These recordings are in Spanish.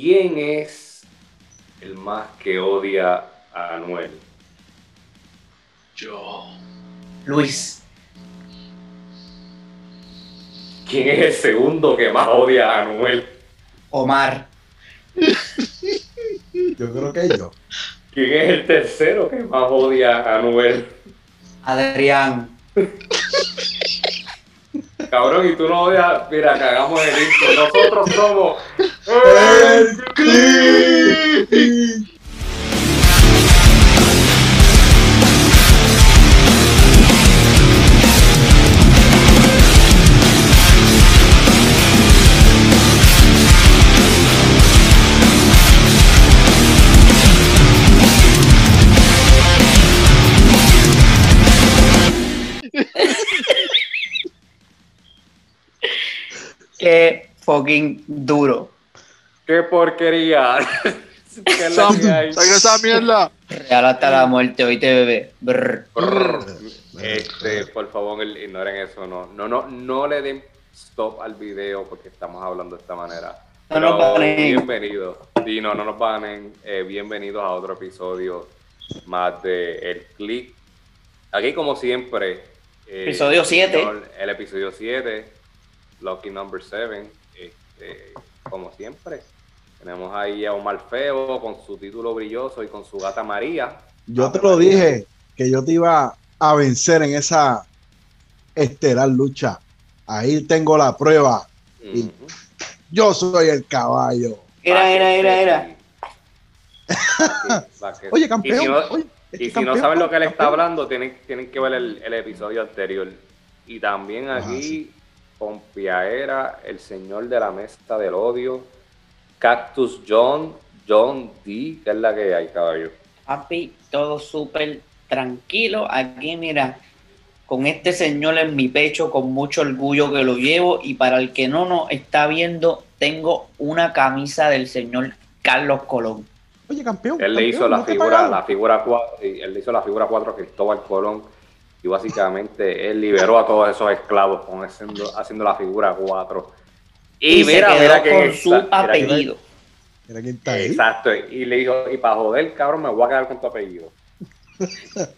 ¿quién es el más que odia a Anuel? Yo. Luis. ¿Quién es el segundo que más odia a Anuel? Omar. Yo creo que yo. ¿Quién es el tercero que más odia a Anuel? Adrián. Cabrón, y tú no odias. Mira, cagamos el intro. Nosotros somos. ¡El Click! Qué fucking duro. ¡Qué porquería! ¿Qué Sam, saca esa mierda. Real hasta la muerte, oíste, bebé. Brr. Brr. Este, por favor, ignoren eso. No, no, no, no le den stop al video porque estamos hablando de esta manera. No nos bienvenidos. Sí, no, no nos banen. Eh, bienvenidos a otro episodio más de El Click. Aquí, como siempre. eh, Episodio siete. El episodio 7, Lucky Number 7. Este, como siempre. Tenemos ahí a Omar Feo con su título brilloso y con su gata María. Yo te lo dije que yo te iba a vencer en esa estelar lucha. Ahí tengo la prueba. Y-. Yo soy el caballo. Era, era, era, era. Oye, Y campeón. si no, oye, y si no campeón, saben lo que él está campeón. hablando, tienen, tienen que ver el, el episodio anterior. Y también Ajá, aquí, sí. Pompiaera, el señor de la mesa del odio, Cactus John, John D, que es la que hay, caballo. Papi, todo súper tranquilo. Aquí, mira, con este señor en mi pecho, con mucho orgullo que lo llevo. Y para el que no nos está viendo, tengo una camisa del señor Carlos Colón. Oye, campeón. Él le campeón, hizo la no figura, la figura 4, él le hizo la figura 4 a Cristóbal Colón. Y básicamente él liberó a todos esos esclavos con haciendo, haciendo la figura 4. Y, Y, se mira, quedó mira que con su apellido. Mira quién está ahí. Exacto, y le dijo, y para joder, cabrón, me voy a quedar con tu apellido.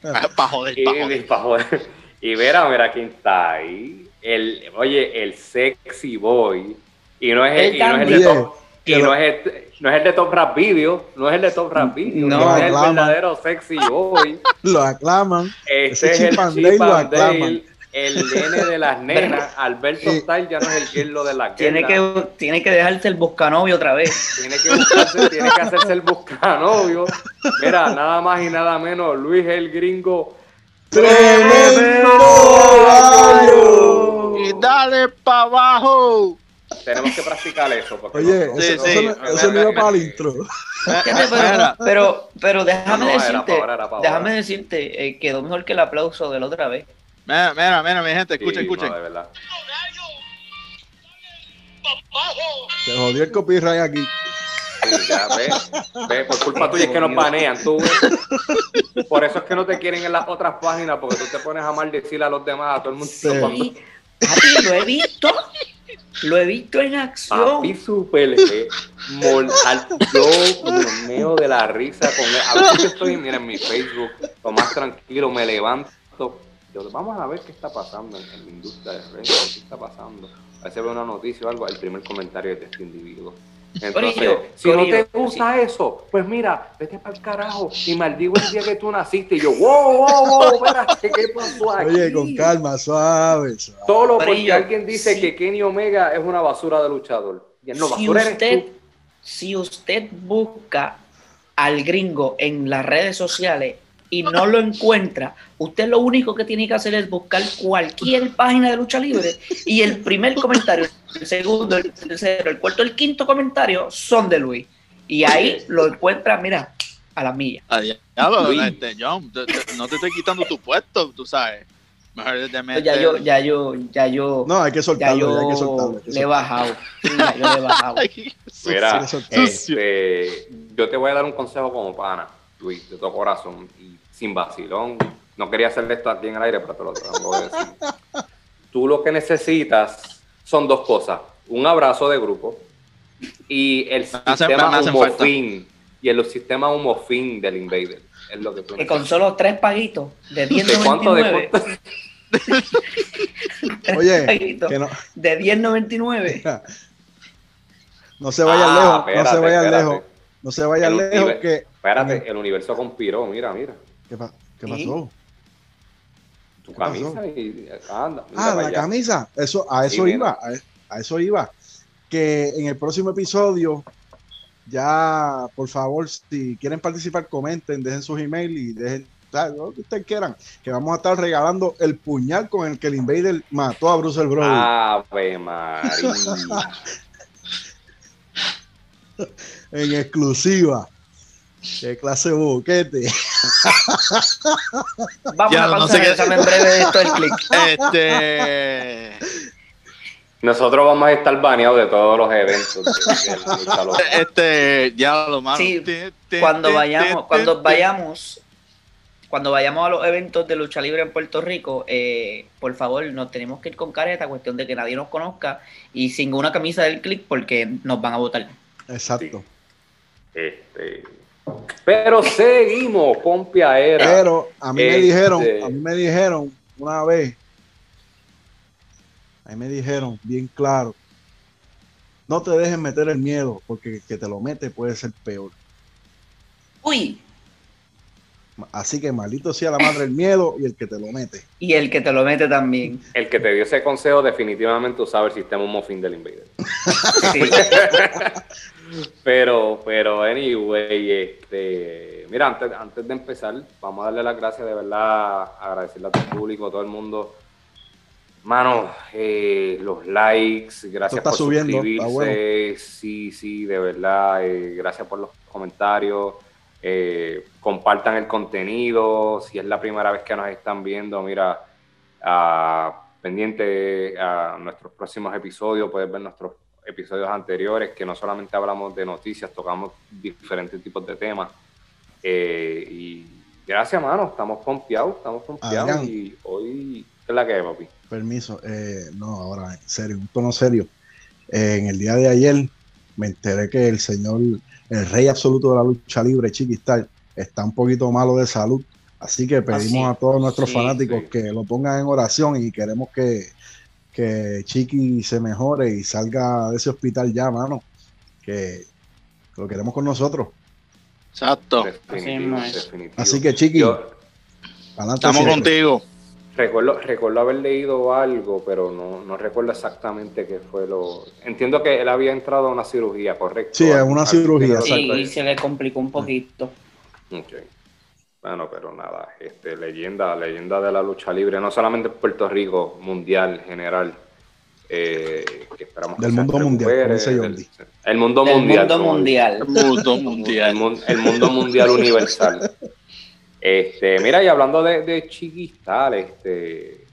Para joder, Y, pa' y, joder. pa' joder. Y mira, mira quién está ahí. El, oye, el sexy boy. Y no es el, y no es el de top, y no es el, no es el de Top Rap Video, no es el de Top Rap Video, No. no, es el verdadero sexy boy. Lo aclaman. Este Ese es el Chip lo aclaman. El nene de las nenas. Alberto. Style ya no es el girlo de la Tiene que, tiene que dejarse el buscanovio otra vez. Tiene que buscarse, tiene que hacerse el buscanovio. Mira, nada más y nada menos, Luis el gringo. ¡Tremendo gallo! Y dale para abajo. Tenemos que practicar eso. Porque Oye, no- Sí, eso, sí. eso no, eso no iba para el intro. Pero, pero, pero déjame No, no, era decirte, déjame decirte, eh, quedó mejor que el aplauso de la otra vez. Mira, mira, mira, mi gente, Sí, escuchen, escuchen. no, de verdad. Se jodió el copyright aquí. Sí, ya, ve, ve, por culpa tuya es que nos banean, tú ves. Por eso es que no te quieren en las otras páginas, porque tú te pones a maldecir a los demás, a todo el mundo. Sí. Papi, lo he visto, lo he visto en acción. Papi super eh. Yo me meo de la risa con él. A veces estoy, mira, en mi Facebook, lo más tranquilo, me levanto. Yo, vamos a ver qué está pasando en, en la industria del wrestling, qué está pasando. A veces veo una noticia o algo, el primer comentario de este individuo. Entonces, Corillo, si no te gusta eso, pues mira, vete para el carajo y maldigo el día que tú naciste. Y yo, wow, wow, wow, espérate, ¿qué pasó aquí? Oye, con calma, suave, suave. Solo porque Corillo, alguien dice sí. que Kenny Omega es una basura de luchador. No, si usted, si usted busca al gringo en las redes sociales y no lo encuentra, usted lo único que tiene que hacer es buscar cualquier página de lucha libre y el primer comentario, el segundo, el tercero, el cuarto, el quinto comentario son de Luis. Y ahí lo encuentra, mira, a la milla. Ah, ya, este, John, te- te- no te estoy quitando tu puesto, tú sabes. Mejor te Ya metes- yo, ya yo, ya yo, No, hay que ya soltarlo, ya hay que yo soltarlo. hay que le he soltarlo. bajado. Ya yo le he bajado. Mira, sucio, este, yo te voy a dar un consejo como pana, Luis, de todo corazón y sin vacilón. No quería hacerle esto aquí en el aire, pero te lo tengo que decir. Tú lo que necesitas son dos cosas. Un abrazo de grupo y el me sistema hacen humofin y el sistema humofin del Invader. Es lo que tú Que con solo tres paguitos de ¿De cuánto? ¿De 10.99. cuánto? Oye, que no, de 10.99. no se vayan Ah, lejos, no espérate, se vayan espérate. lejos, no se vayan El lejos que... Espérate, el universo conspiró, mira, mira. ¿Qué, pa- qué ¿Sí? pasó? Tu ¿Qué pasó? camisa y anda. Ah, la allá. camisa, eso, a eso iba, a, a eso iba. Que en el próximo episodio, ya, por favor, si quieren participar, comenten, dejen sus emails y dejen lo que ustedes quieran, que vamos a estar regalando el puñal con el que el Invader mató a Bruce el Brody. Ave María. en exclusiva. Qué clase de boquete. Vamos Ya, a no pasar sé qué- el examen breve de esto del click. Este. Nosotros vamos a estar baneados de todos los eventos. Este, ya lo mano. Sí, Cuando vayamos, cuando vayamos, cuando vayamos a los eventos de lucha libre en Puerto Rico, eh, por favor, nos tenemos que ir con careta, cuestión de que nadie nos conozca y sin una camisa del click porque nos van a votar. Exacto. Este, pero seguimos, Pompiaera. Pero a mí me Este- dijeron, a mí me dijeron una vez, a mí me dijeron bien claro, no te dejes meter el miedo, porque el que te lo mete puede ser peor. Uy, Así que maldito sea la madre el miedo y el que te lo mete. y el que te lo mete también. El que te dio ese consejo definitivamente usaba el sistema Muffin del Invader. Sí. Pero, pero, anyway, este, mira, antes, antes de empezar, vamos a darle las gracias de verdad, agradecerle a todo el público, a todo el mundo. Mano, eh, los likes, gracias está por subiendo, está suscribirse, bueno. sí, sí, de verdad, eh, gracias por los comentarios, eh, compartan el contenido, si es la primera vez que nos están viendo, mira, ah, pendiente a nuestros próximos episodios, puedes ver nuestros episodios anteriores, que no solamente hablamos de noticias, tocamos diferentes tipos de temas. Eh, y gracias, mano, estamos pompeados, estamos pompeados. Adrián. Y hoy, ¿qué es la que es, papi? Permiso, eh, no, ahora en serio, un tono serio. Eh, en el día de ayer me enteré que el señor, el rey absoluto de la lucha libre, Chiquistar, está un poquito malo de salud. Así que pedimos sí. a todos nuestros Sí, fanáticos sí. que lo pongan en oración y queremos que, que Chiqui se mejore y salga de ese hospital ya, mano. Que lo queremos con nosotros. Exacto. Definitivo, Así es. definitivo. Así que, Chiqui, Yo adelante Estamos siempre. contigo. recuerdo, recuerdo haber leído algo, pero no, no recuerdo exactamente qué fue lo... Entiendo que él había entrado a una cirugía, ¿correcto? Sí, a una cirugía, exacto. Y, y se le complicó un poquito. Ok. Bueno, pero nada, este, leyenda, leyenda de la lucha libre, no solamente en Puerto Rico, mundial, general. eh, que esperamos Del mundo mundial, del- el mundo Del mundial. mundo mundial. El mundo mundial. mun- el mundo mundial universal. Este, mira, y hablando de, de Chiquistal, este,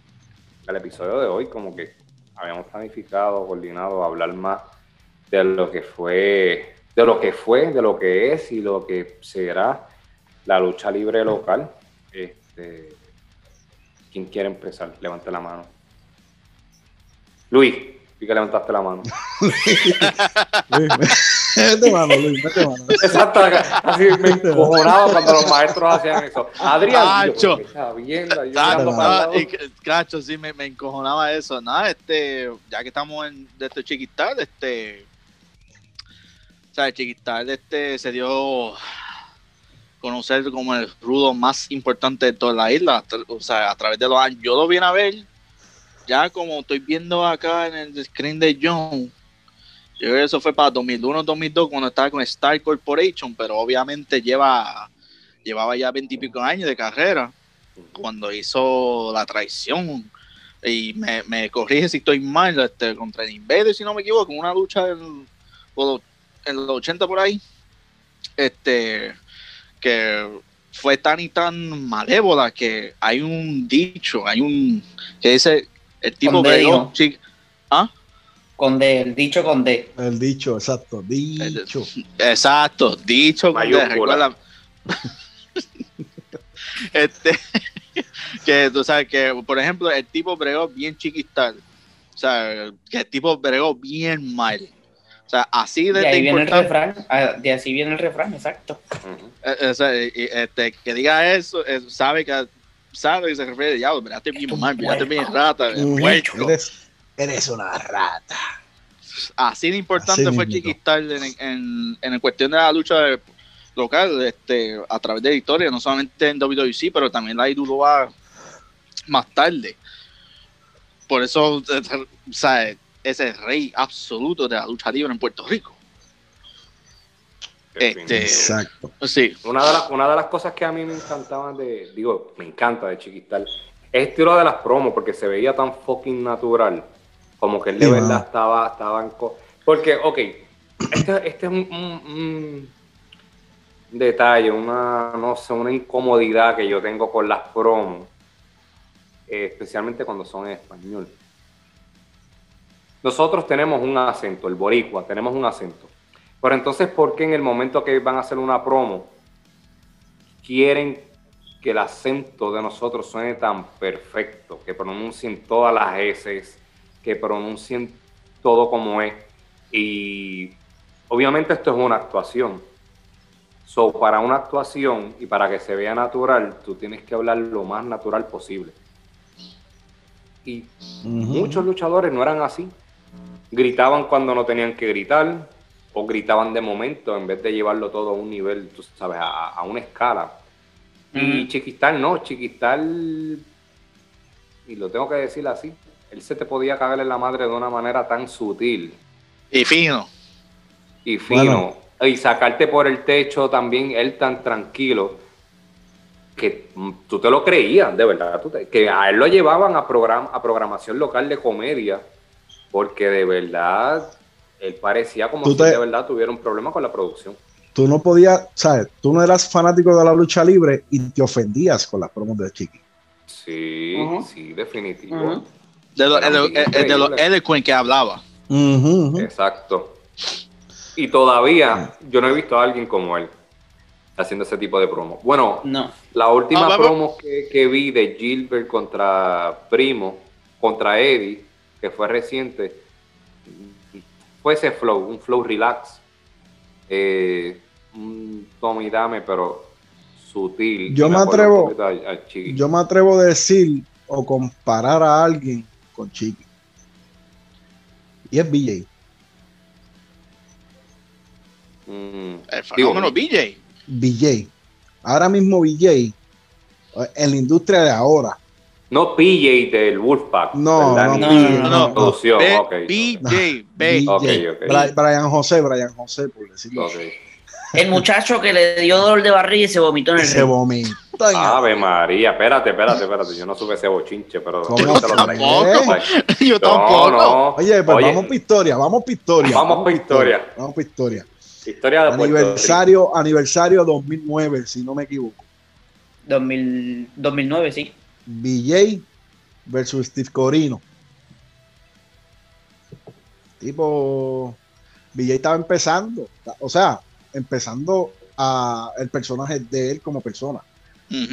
el episodio de hoy, como que habíamos planificado, coordinado, hablar más de lo que fue, de lo que fue, de lo que es y lo que será la lucha libre local. Este, ¿Quién quiere empezar? Levante la mano. Luis, vi que levantaste la mano. Luis, mete mano, Luis, mete mano. Exacto, así me encojonaba cuando los maestros hacían eso. Adrián, Cacho. Cacho, sí, me, me encojonaba eso. Nada, este, ya que estamos en de este chiquital, este, o sea, el chiquital, este, se dio conocer como el rudo más importante de toda la isla, o sea, a través de los años. Yo lo vine a ver, ya como estoy viendo acá en el screen de John. Yo creo que eso fue para 2001, 2002, cuando estaba con Star Corporation, pero obviamente lleva, llevaba ya veintipico años de carrera cuando hizo la traición y me, me corrige si estoy mal este, contra el Invader si no me equivoco una lucha en, en los 80 por ahí este que fue tan y tan malévola que hay un dicho hay un que dice el tipo chi- ¿ah? Con D, el dicho con D. El dicho, exacto, dicho. Exacto, dicho con D, recuerda. este, que tú sabes que, por ejemplo, el tipo bregó bien chiquistal. O sea, que el tipo bregó bien mal. O sea, así de, De ahí de viene el importante- refrán. ah, De así viene el refrán, exacto. Eh, o sea, y- y, este, que diga eso, eh, sabe que sabe que se refiere a diablo, miraste bien mal, miraste bien rata. Eres, eres una rata. Así de importante Así fue mismito. Chiquistar en, en, en cuestión de la lucha de- local, este, a través de la historia, no solamente en WWC, pero también la IWA más tarde. Por eso, eh, o sea, es el rey absoluto de la lucha libre en Puerto Rico. Este- Exacto. Sí, Una de, las, una de las cosas que a mí me encantaban de, digo, me encanta de Chiquistal, es estilo de las promos, porque se veía tan fucking natural, como que él de Sí, verdad estaba, estaba en co- Porque, ok, este, este es un, un- un detalle, una, no sé, una incomodidad que yo tengo con las promos, eh, especialmente cuando son en español. Nosotros tenemos un acento, el boricua, tenemos un acento. Pero entonces, ¿por qué en el momento que van a hacer una promo quieren que el acento de nosotros suene tan perfecto, que pronuncien todas las S, que pronuncien todo como es? Y obviamente esto es una actuación. So, para una actuación y para que se vea natural, tú tienes que hablar lo más natural posible. Y. Muchos luchadores no eran así. Gritaban cuando no tenían que gritar, o gritaban de momento en vez de llevarlo todo a un nivel, tú sabes, a, a una escala. Y. Chiquistal no, Chiquistal, y lo tengo que decir así, él se te podía cagar en la madre de una manera tan sutil y fino. y fino, Bueno. y sacarte por el techo también, él tan tranquilo, que tú te lo creías, de verdad, tú te- que a él lo llevaban a, program- a programación local de comedia, porque de verdad, él parecía como si te- de verdad tuviera un problema con la producción. Tú no podías, ¿sabes? Tú no eras fanático de la lucha libre y te ofendías con las promos de Chiqui. Sí, sí, definitivo. Ujú. De lo, Era el, el- increíble. el de los eloquent que hablaba. Ujú, ujú. Exacto. Y todavía yo no he visto a alguien como él haciendo ese tipo de promo. Bueno, No. La última Ah, promo que, que vi de Gilbert contra Primo, contra Eddie, que fue reciente, fue ese flow, un flow relax. Eh, un tome y dame, pero sutil. Yo me atrevo- Chiqui. Yo me atrevo a decir o comparar a alguien con Chiqui. Y es BJ. Mm, El fenómeno BJ. BJ. Ahora mismo BJ, eh, en la industria de ahora, no PJ del Wolfpack. No, no, no, no, no. producción, B- ok. BJ, B. BJ. Ok, ok. Bri- Brian José, Brian José, por decirlo. El muchacho que le dio dolor de barriga y se vomitó en el Se vomitó. Ave María, espérate, espérate, espérate. Yo no supe ese bochinche, pero. ¿Cómo ahorita lo tampoco? traigo. Yo No, tampoco. no. Oye, pues Oye, vamos para historia, vamos para historia. Vamos pa' historia. Vamos para historia. Historia de Puerto Aniversario, aniversario 2009, si no me equivoco. 2000 2009, sí. BJ versus Steve Corino. Tipo, BJ estaba empezando, o sea, empezando a el personaje de él como persona,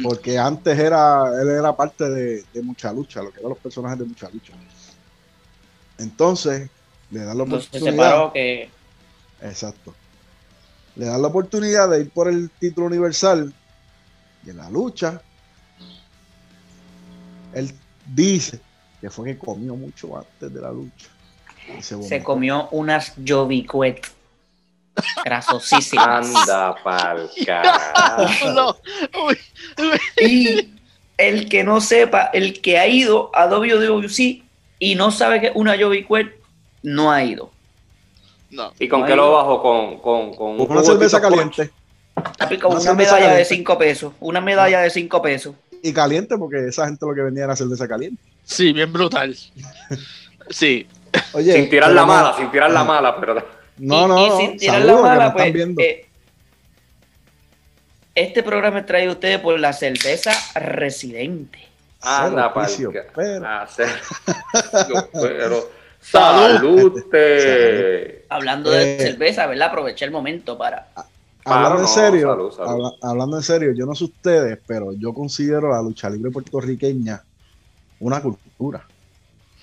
porque antes era, él era parte de, de mucha lucha, lo que eran los personajes de mucha lucha. Entonces, le dan la se oportunidad. separó que Exacto. Le dan la oportunidad de ir por el título universal y en la lucha. Él dice que fue que comió mucho antes de la lucha. Se comió unas Jovicuet grasosísimas. Anda pa'l carajo. Y el que no sepa, el que ha ido a WWC y no sabe que una Jovicuet, no ha ido. No. ¿Y con No qué lo bajo? Con, con, con un Una cerveza caliente. Con Una medalla de caliente. 5 pesos. Una medalla de 5 pesos. Y caliente porque esa gente lo que vendía era cerveza caliente. Sí, bien brutal. Sí. Oye, Sin tirar la no- mala, sin tirar la mala, pero No, Y- no, y no. sin tirar Saludos, la mala, pues, viendo. eh, este programa es traído a ustedes por la cerveza Residente. anda Cero ca- pero- Ah. No, pero Salud. salute. Hablando de Eh. cerveza, ¿verdad? Aproveché el momento para. Hablando Claro, en no, serio, salud, salud. habla- hablando en serio, yo no sé ustedes, pero yo considero la lucha libre puertorriqueña una cultura.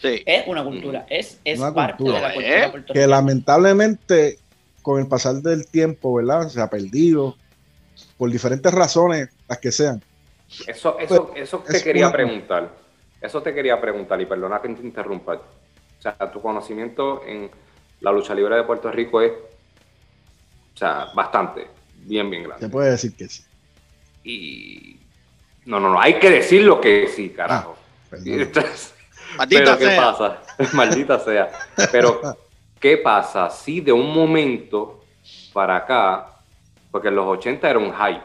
Sí. Es una cultura, es, es Una parte cultura. de la cultura Eh, Que lamentablemente, con el pasar del tiempo, ¿verdad? Se ha perdido por diferentes razones, las que sean. Eso, eso, eso te es quería una- preguntar. Eso te quería preguntar y perdona que te interrumpa. O sea, tu conocimiento en la lucha libre de Puerto Rico es, o sea, bastante, bien, bien Se grande. puede decir que sí. Y no, no, no, hay que decir lo que sí, carajo. Perdón. Entonces, Maldita pero ¿qué sea. pasa? Maldita sea. Pero, ¿qué pasa si de un momento para acá, porque en los 80 era un hype,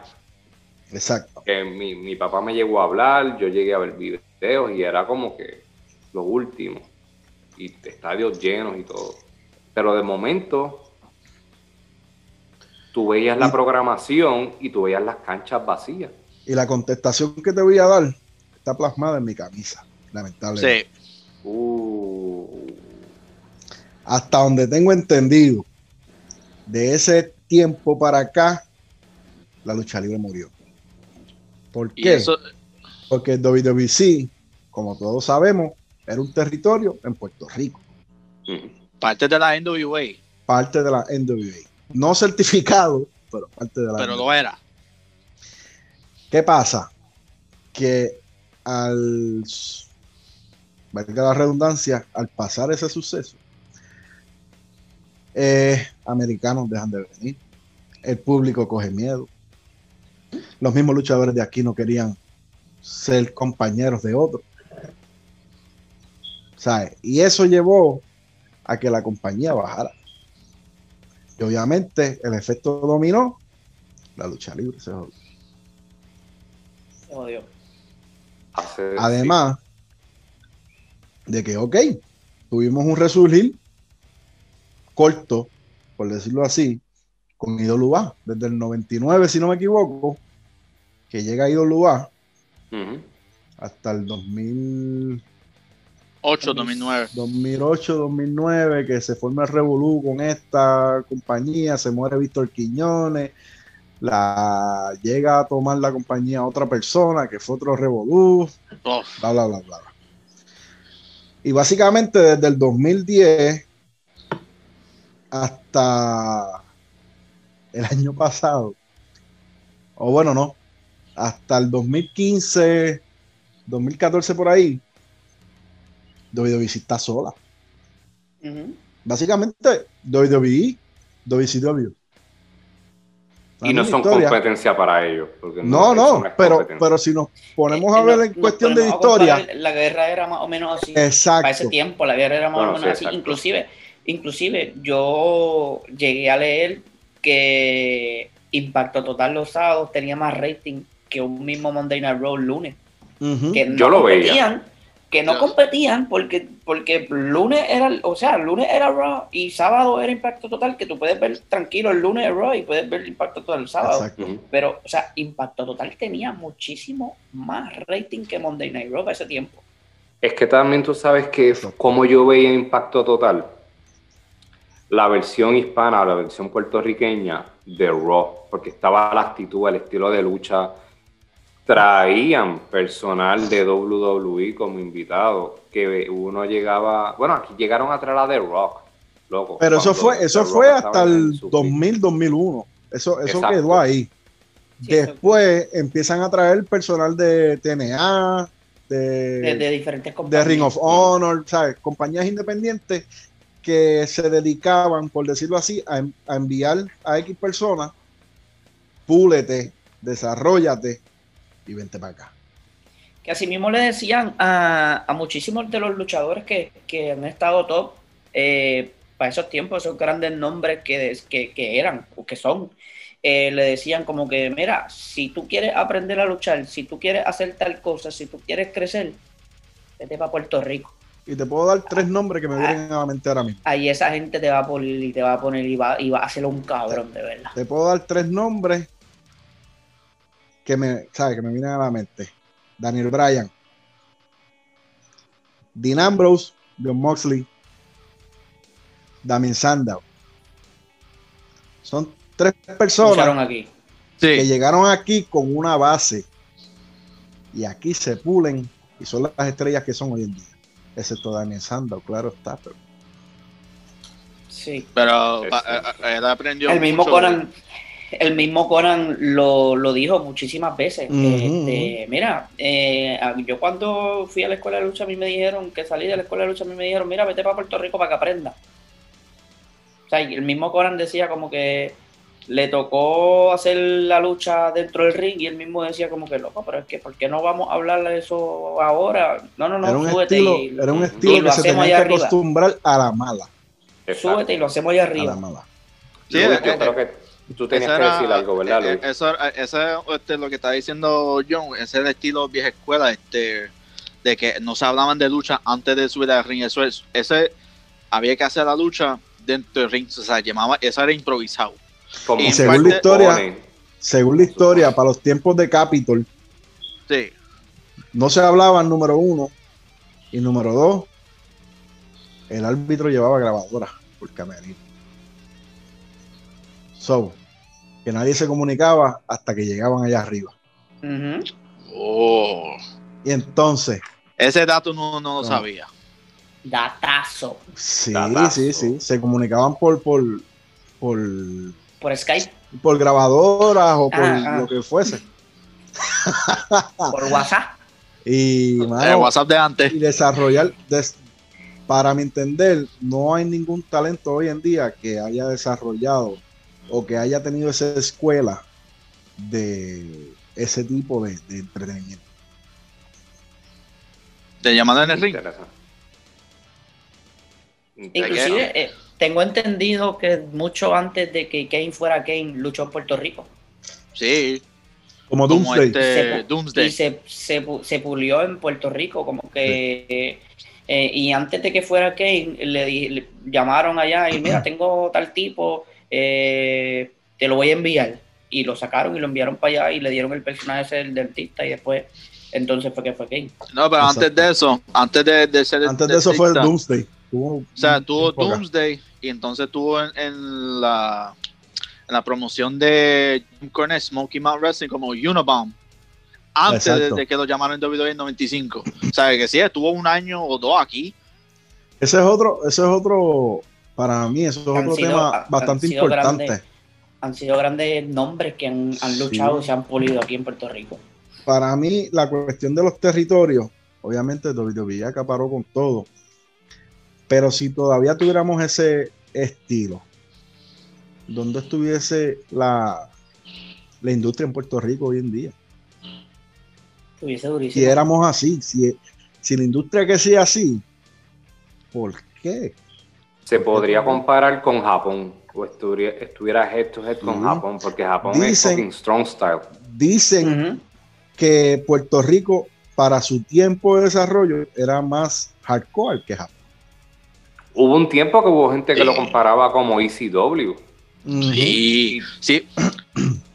Exacto. que mi, mi papá me llegó a hablar, yo llegué a ver videos y era como que lo último. Y estadios llenos y todo. Pero de momento, tú veías la programación y tú veías las canchas vacías. Y la contestación que te voy a dar está plasmada en mi camisa, lamentablemente. Sí. Uh, Hasta donde tengo entendido, de ese tiempo para acá, la lucha libre murió. ¿Por qué? eso, Porque el WWC, como todos sabemos, era un territorio en Puerto Rico, parte de la NWA, parte de la NWA. No certificado, pero parte de la pero lo era. ¿Qué pasa? Que al, valga la redundancia, al pasar ese suceso, eh, americanos dejan de venir, el público coge miedo, los mismos luchadores de aquí no querían ser compañeros de otros. ¿Sabes? Y eso llevó a que la compañía bajara. Y obviamente el efecto dominó, la lucha libre se jodió. Se jodió. Hace- Además de que, ok, tuvimos un resurgir corto, por decirlo así, con IWA, desde el 99, si no me equivoco, que llega IWA sí. Ujú. hasta el 2000, 8, 2009. 2008, 2009, que se forma el Revolú con esta compañía, se muere Víctor Quiñones, la llega a tomar la compañía otra persona, que fue otro Revolú, Oh, bla, bla, bla, bla. Y básicamente desde el 2010 hasta el año pasado, o bueno, no, hasta el 2015, 2014 por ahí, WWE está sola. Ujú. Básicamente, WWE, WCW. Y no son historia. competencia para ellos. porque No, no, es pero, pero si nos ponemos a Eh, ver no- en no cuestión de historia, La guerra era más o menos así. Para ese exacto. tiempo, la guerra era más Bueno, o menos sí, así. exacto. Inclusive, inclusive, yo llegué a leer que Impacto Total los sábados tenía más rating que un mismo Monday Night Raw lunes. Que no Yo lo veía. Que no competían porque, porque lunes era, o sea, lunes era Raw y sábado era Impacto Total, que tú puedes ver tranquilo el lunes Raw y puedes ver Impacto Total el sábado. Exacto. Pero, o sea, Impacto Total tenía muchísimo más rating que Monday Night Raw para ese tiempo. Es que también tú sabes que como yo veía Impacto Total, la versión hispana, la versión puertorriqueña de Raw, porque estaba la actitud, el estilo de lucha, traían personal de WWE como invitado, que uno llegaba, bueno, aquí llegaron a traer la de Rock, loco. Pero eso fue, eso The fue Rock hasta el su 2000, 2001. Eso, eso Exacto. quedó ahí. Después empiezan a traer personal de TNA, de, de, de diferentes de compañías. Ring of Honor, ¿sabes? Compañías independientes que se dedicaban, por decirlo así, a, a enviar a X personas, púlete, desarrollate y vente para acá. Que así mismo le decían a, a muchísimos de los luchadores que, que han estado top eh, para esos tiempos, esos grandes nombres que, que, que eran o que son, eh, le decían como que, mira, si tú quieres aprender a luchar, si tú quieres hacer tal cosa, si tú quieres crecer, vete para Puerto Rico. Y te puedo dar tres nombres que me vienen a la mente ahora mismo. Ahí esa gente te va a poner y te va a poner y va, y va a hacerlo un cabrón, de verdad. Te puedo dar tres nombres que me, ¿sabes? que me vienen a la mente. Daniel Bryan, Dean Ambrose, John Moxley, Damien Sandow. Son tres personas aquí. que sí. llegaron aquí con una base y aquí se pulen y son las estrellas que son hoy en día. excepto Daniel Sandow, claro está. Pero Sí. Pero él aprendió. El mismo mucho. Conan, el mismo Conan lo, lo dijo muchísimas veces. Este, mira, eh, yo cuando fui a la escuela de lucha a mí me dijeron, que salí de la escuela de lucha a mí me dijeron, mira, vete para Puerto Rico para que aprenda. O sea, y el mismo Conan decía como que le tocó hacer la lucha dentro del ring y él mismo decía como que loco, pero es que ¿por qué no vamos a hablar de eso ahora? No, no, no, era un súbete estilo, y, era un y estilo lo que se hacemos tenía allá que arriba. acostumbrar a la mala. Exacto. súbete y lo hacemos allá A la arriba. mala. Sí, creo que tú tenías Eso que decir algo, ¿verdad, eh, Luis? Eso, eh, eso este, lo que está diciendo John, ese es el estilo vieja escuela, este, de que no se hablaban de lucha antes de subir al ring. Eso es, ese había que hacer la lucha dentro del ring, o sea, llamaba, eso era improvisado. Como y se según la historia, según la historia, para los tiempos de Capitol, Sí, no se hablaban número uno y número dos, el árbitro llevaba grabadora por camerino. So, que nadie se comunicaba hasta que llegaban allá arriba. Oh. Y entonces, ese dato no, no lo No. sabía. Datazo. sí, Datazo. sí, sí, se comunicaban por, por, por, Por Skype, por grabadoras o por Ah, ah. lo que fuese. por WhatsApp. Y, El WhatsApp de antes. y desarrollar, des- para mi entender, no hay ningún talento hoy en día que haya desarrollado o que haya tenido esa escuela de ese tipo de, de entretenimiento. De llamada en el ring. Inclusive, eh, tengo entendido que mucho antes de que Kane fuera Kane, luchó en Puerto Rico. Sí, Como como Doomsday. este Se Doomsday. Y se, se, se pulió en Puerto Rico, como que... eh, y antes de que fuera Kane, le, le llamaron allá y mira, tengo tal tipo, eh, te lo voy a enviar. Y lo sacaron y lo enviaron para allá y le dieron el personaje ese del dentista y después, entonces fue que fue Kane. No, pero Exacto. antes de eso, antes de, de ser Antes de eso fue el Doomsday. Tuvo O sea, tuvo. Doomsday y entonces tuvo en, en la, en la promoción de Jim Cornette, Smoky Mountain Wrestling como Unabomb. Antes de que lo llamaron en WWE en 95. O sea, que sí, estuvo un año o dos aquí. Ese es otro, ese es otro, para mí, eso es Han otro sido- tema bastante importante. grandes. Han sido grandes nombres que han, han luchado y se han pulido aquí en Puerto Rico. para mí la cuestión de los territorios, obviamente WWE acaparó con todo, pero si todavía tuviéramos ese estilo, ¿dónde estuviese la, la industria en Puerto Rico hoy en día? Estuviese Si durísimo. éramos así, si, si la industria que sea así, ¿por qué? Se podría comparar con Japón. O estuviera, estuviera head to head con. Japón, porque Japón es Dicen- fucking strong style. Dicen que Puerto Rico, para su tiempo de desarrollo, era más hardcore que Japón. Hubo un tiempo que hubo gente que lo comparaba como ECW. Sí, sí.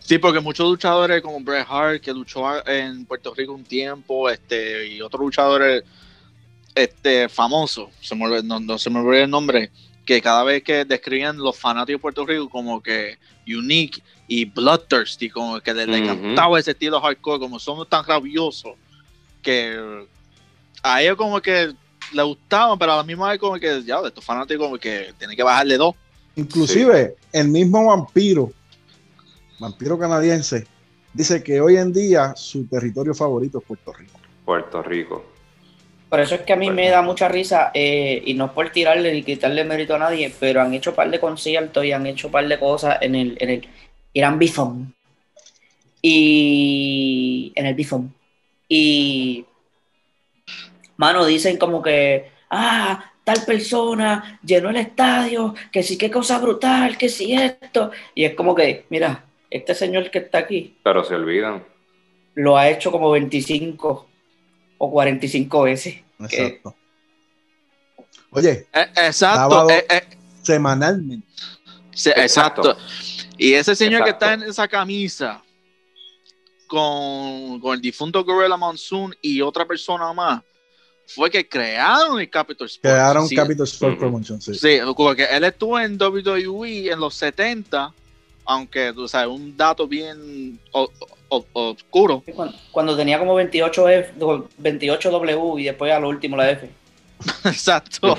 Sí, porque muchos luchadores como Bret Hart, que luchó en Puerto Rico un tiempo, este, y otros luchadores este, famosos, se me olvidó- no, no se me olvidó el nombre, que cada vez que describían los fanáticos de Puerto Rico como que unique y bloodthirsty, como que les, encantaba ese estilo hardcore, como somos tan rabiosos, que a ellos como que le gustaban, pero a la misma vez como que, ya, de estos fanáticos como que tienen que bajarle dos. Inclusive el mismo vampiro, vampiro canadiense, dice que hoy en día su territorio favorito es Puerto Rico. Puerto Rico. Por eso es que a mí me da mucha risa, eh, y no es por tirarle ni quitarle mérito a nadie, pero han hecho un par de conciertos y han hecho un par de cosas en el, en el Irán Bifón. Y en el Bifón. Y, mano, dicen como que, ah, tal persona llenó el estadio, que sí, qué cosa brutal, que sí esto. Y es como que, mira, este señor que está aquí Pero se olvidan. lo ha hecho como 25 o 45 veces. Que- Exacto. Oye, Eh, exacto, eh, eh, semanalmente. Sí, exacto. Exacto. Y ese señor que está en esa camisa con, con el difunto Gorilla Monsoon y otra persona más fue que crearon el Capital Sports. Crearon sí, Capital Sport. Promotion. Sí. Sí, porque él estuvo en WWE en los 70, aunque tú sabes, un dato bien oscuro. Cuando, cuando tenía como 28, F, 28 W y después a lo último la F. Exacto. O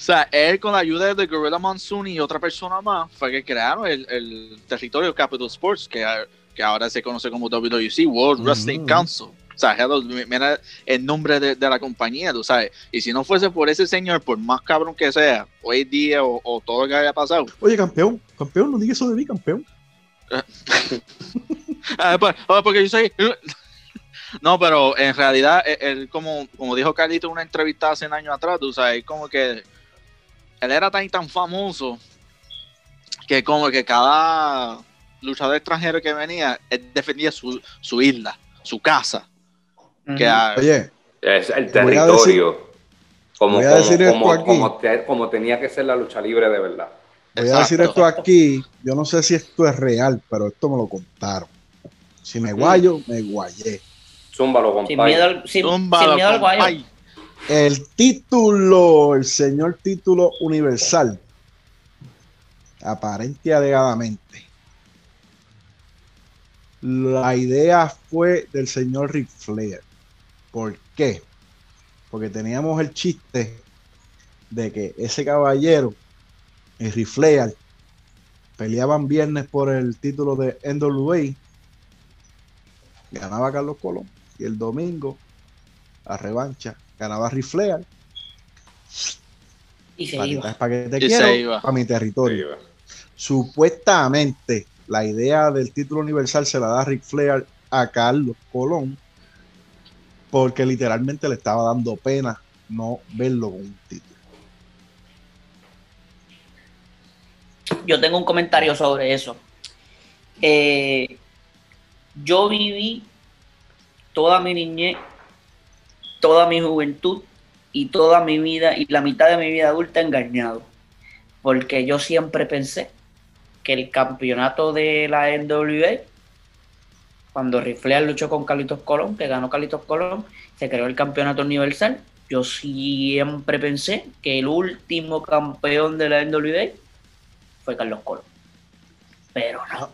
sea, él con la ayuda de Gorilla Monsoon y otra persona más fue que crearon el, el territorio Capital Sports, que, que ahora se conoce como WWC, World Wrestling Mm. Council. O sea, hello, mira el nombre de, de la compañía, tú sabes. Y si no fuese por ese señor, por más cabrón que sea, hoy día o, o todo lo que haya pasado, Oye, campeón, campeón, no digas eso de mí, campeón. Ah, pues, ah, porque yo soy. No, pero en realidad, él, él como, como dijo Carlito en una entrevista hace un año atrás, tú sabes, como que él era tan y tan famoso que como que cada luchador extranjero que venía, él defendía su, su isla, su casa. Que, Oye, Es el Voy a territorio. como, voy a como, decir esto como, aquí. como te- como tenía que ser la lucha libre de verdad. voy a decir esto aquí. Yo no sé si esto es real, pero esto me lo contaron. Si me guayo, me guayé. Zúmbalo, Sin compadre. miedo al, sin, sin miedo al guayo. El título, el señor título universal, aparente y alegadamente. La idea fue del señor Ric Flair. ¿Por qué? Porque teníamos el chiste de que ese caballero, el Ric Flair, peleaban viernes por el título de NWA, ganaba Carlos Colón, y el domingo, a revancha, ganaba Ric Flair, Y se iba. que te Y se quiero, iba. para mi territorio. Supuestamente, la idea del título universal se la da Ric Flair a Carlos Colón, porque literalmente le estaba dando pena no verlo con un título. Yo tengo un comentario sobre eso. Eh, yo viví toda mi niñez, toda mi juventud y toda mi vida y la mitad de mi vida adulta engañado. Porque yo siempre pensé que el campeonato de la NWA, cuando Ric Flair luchó con Carlitos Colón, que ganó Carlitos Colón, se creó el campeonato universal. Yo siempre pensé que el último campeón de la NWA fue Carlos Colón. Pero no,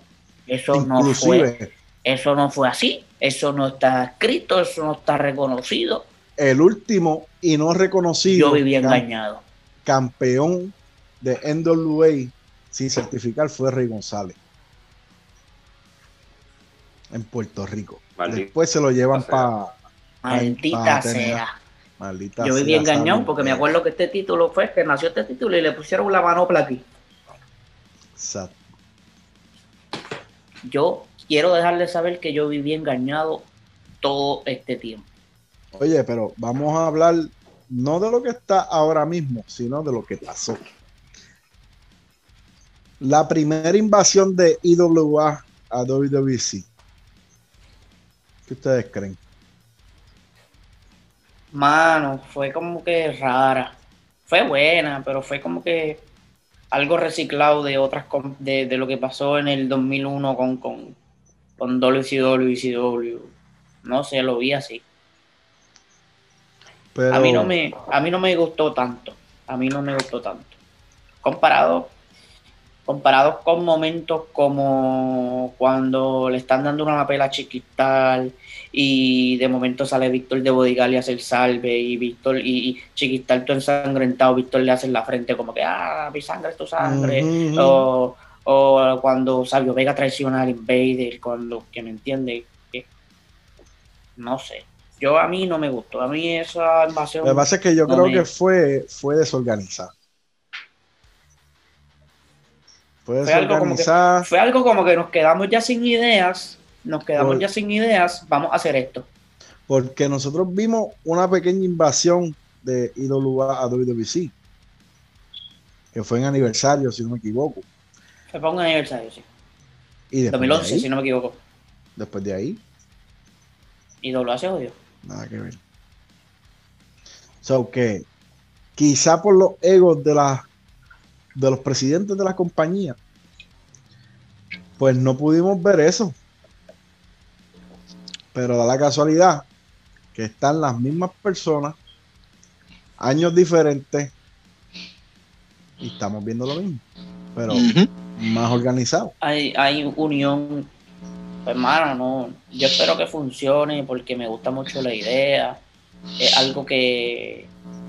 eso no fue, eso no fue así, eso no está escrito, eso no está reconocido. el último y no reconocido Yo viví cam- engañado. campeón de NWA sin certificar fue Rey González en Puerto Rico. Maldita Después se lo llevan para Maldita sea. maldita Yo viví sea, engañado porque me acuerdo que este título fue que nació este título y le pusieron la manopla aquí. Exacto. Yo quiero dejarle saber que yo viví engañado todo este tiempo. Oye, pero vamos a hablar no de lo que está ahora mismo, sino de lo que pasó. La primera invasión de IWA a WWC. ¿Qué ustedes creen? Mano, fue como que rara. Fue buena, pero fue como que algo reciclado de otras de, de lo que pasó en el 2001 con con con WCW y CW. No sé, lo vi así. Pero, A mí no me a mí no me gustó tanto. A mí no me gustó tanto. Comparado comparados con momentos como cuando le están dando una pela a Chiquistal y de momento sale Víctor de Bodigal y hace el salve y Víctor y, y Chiquistal todo ensangrentado, Víctor le hace en la frente como que ah, mi sangre es tu sangre o, o cuando Sabio Vega traiciona al Invader cuando que me entiende que no sé yo a mí no me gustó a mí esa invasión Lo que pasa es que yo no creo me- que fue, fue desorganizada. Fue Fue algo como que- desorganizada. fue algo como que nos quedamos ya sin ideas, nos quedamos Por- ya sin ideas, vamos a hacer esto. Porque nosotros vimos una pequeña invasión de IWA a WWC. Que fue en aniversario, si no me equivoco. Se ponga un aniversario, sí. Y después 2011, de ahí, si no me equivoco. después de ahí, Y W se jodió. nada que ver. So que quizá por los egos de la de los presidentes de la compañía, pues no pudimos ver eso. Pero da la casualidad que están las mismas personas, años diferentes, y estamos viendo lo mismo, pero. Más organizado. Hay, hay unión. Pues, hermano, no. Yo espero que funcione porque me gusta mucho la idea. Es algo que,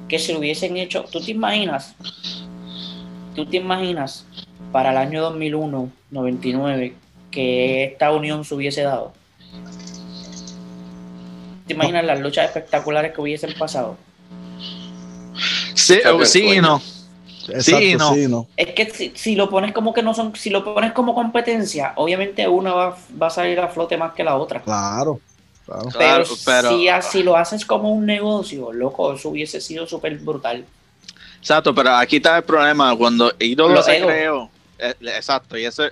que se lo hubiesen hecho, tú te imaginas, tú te imaginas para el año 2001, 99, que esta unión se hubiese dado. ¿Te imaginas las luchas espectaculares que hubiesen pasado? Sí, sí y no. Exacto, Sí, no. sí, no. Es que si, si lo pones como que no son, si lo pones como competencia, obviamente una va, va a salir a flote más que la otra. Claro, claro. Claro, pero, pero- si, así lo haces como un negocio, loco, eso hubiese sido súper brutal. Exacto, pero aquí está el problema. Cuando ídolo Los se egos. creó, eh, exacto, y ese,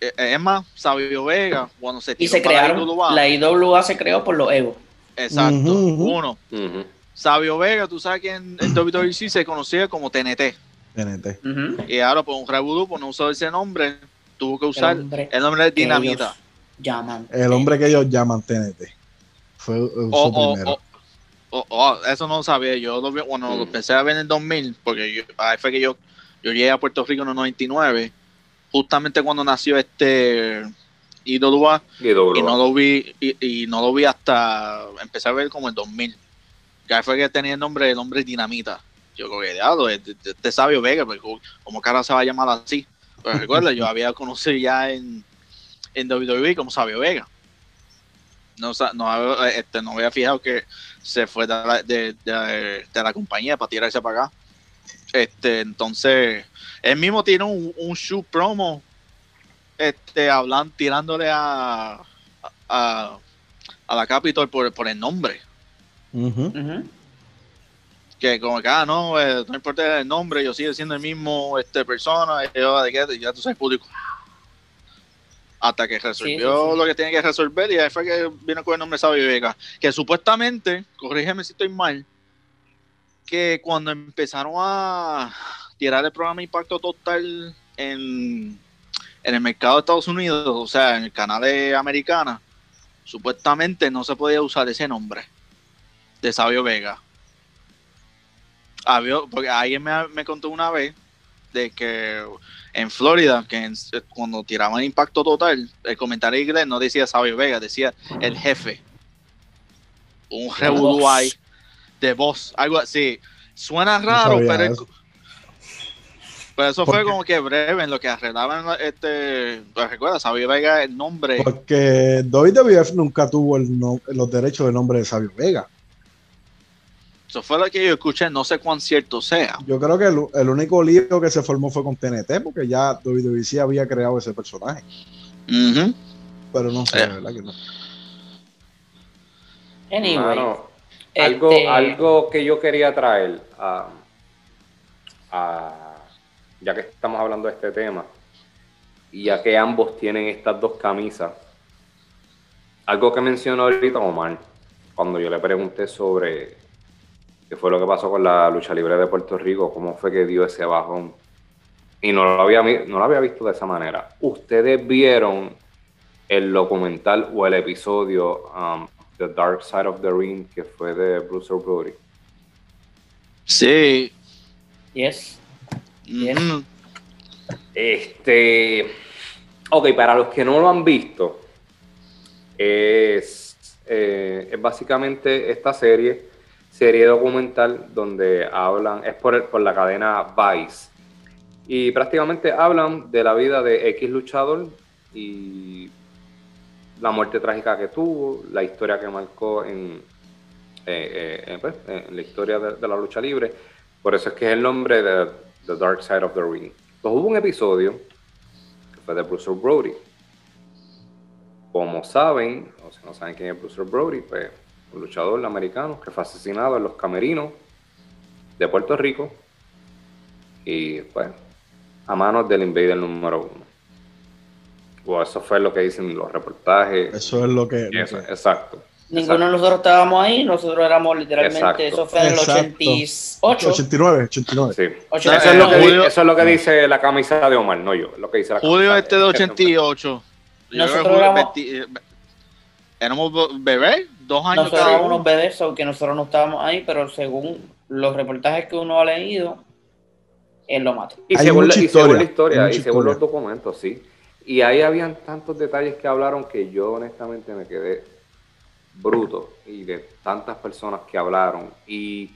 eh, es más, Sabio Vega, cuando se Y tiró se para crearon, IWA, la IWA se creó por los egos. exacto, uno. Sabio Vega, tú sabes que en, en WWE se conocía como TNT, TNT. Y ahora por un revolú, por no usar ese nombre, tuvo que usar El hombre el nombre de Dinamita. llaman. El hombre que ellos llaman TNT. Fue O, usó o- primero. o- o- o, eso no lo sabía, yo lo vi, bueno, lo Mm. empecé a ver en el 2000, porque yo, ahí fue que yo, yo llegué a Puerto Rico en el 99, justamente cuando nació este IWA, Y y no lo vi y, y no lo vi hasta empecé a ver como en 2000 que ahí fue que tenía el nombre el nombre Dinamita yo creo que diablo este, este sabio Vega porque como- como cara se va a llamar así pero recuerda yo había conocido ya en en WWE como Sabio Vega no no, había- este, no había fijado que se fue de la, de, de- de la compañía para tirarse para acá este entonces él mismo tiene un, un show promo este hablan tirándole a a, a la Capitol por, por el nombre. Ujú. Que como que ah no eh, no importa el nombre yo sigo siendo el mismo este persona yo, de ya tú sabes público hasta que resolvió Sí, sí, sí. lo que tiene que resolver y ahí fue que vino con el nombre Sabio Vega que supuestamente corrígeme si estoy mal que cuando empezaron a tirar el programa Impacto Total en, en el mercado de Estados Unidos, o sea, en el canal de Americana, supuestamente no se podía usar ese nombre de Sabio Vega. Había, porque alguien me, me contó una vez de que en Florida, que en- cuando tiraban Impacto Total, el comentario inglés no decía Sabio Vega, decía el jefe. Un revolú de voz, algo así. Suena raro, pero, eso. pero eso ¿Por fue qué? como que breve en lo que arreglaban este, pues recuerda, Sabio Vega el nombre. Porque WWF nunca tuvo el no- los derechos del nombre de Sabio Vega. Eso fue lo que yo escuché, no sé cuán cierto sea. Yo creo que el, el único lío que se formó fue con TNT, porque ya WWC había creado ese personaje. Pero no sé, Eh. ¿verdad que no? Anyway, Mano, algo, este, algo que yo quería traer, a- a- ya que estamos hablando de este tema, y ya que ambos tienen estas dos camisas, algo que mencionó ahorita Omar, cuando yo le pregunté sobre qué fue lo que pasó con la lucha libre de Puerto Rico, cómo fue que dio ese bajón, y no lo había, no lo había visto de esa manera. ¿Ustedes vieron el documental o el episodio um, The Dark Side of the Ring que fue de Bruce Brody? Sí. yes. Bien. Ujú. Este. Ok, para los que no lo han visto, es, eh, es básicamente esta serie, serie documental donde hablan, es por, el- por la cadena Vice, y prácticamente hablan de la vida de X luchador y la muerte trágica que tuvo, la historia que marcó en, eh, eh, eh, pues, en la historia de, de la lucha libre. Por eso es que es el nombre de The Dark Side of the Ring. Entonces hubo un episodio que fue de Bruce Brody. Como saben, o si no saben quién es Bruce Brody, pues un luchador americano que fue asesinado en los camerinos de Puerto Rico y pues a manos del Invader número uno. O eso fue lo que dicen los reportajes. Eso es lo que. Y lo eso, que- exacto. Ninguno de nosotros estábamos ahí, nosotros éramos literalmente, Exacto. eso fue en el Exacto. 88. 89, 89. Sí. Eso, es lo que, Julio- eso es lo que dice la camisa de Omar, no yo. Lo que dice la Julio camisa este de 88. Yo Nosotros creo que Julio éramos- 20 eh, éramos bebés, dos años Nosotros cada uno. unos bebés, aunque nosotros no estábamos ahí, pero según los reportajes que uno ha leído, él lo mató. Y Hay según, mucha la- y según historia, la historia, hay y según los documentos, sí. Y ahí habían tantos detalles que hablaron que yo honestamente me quedé bruto. Y de tantas personas que hablaron. Y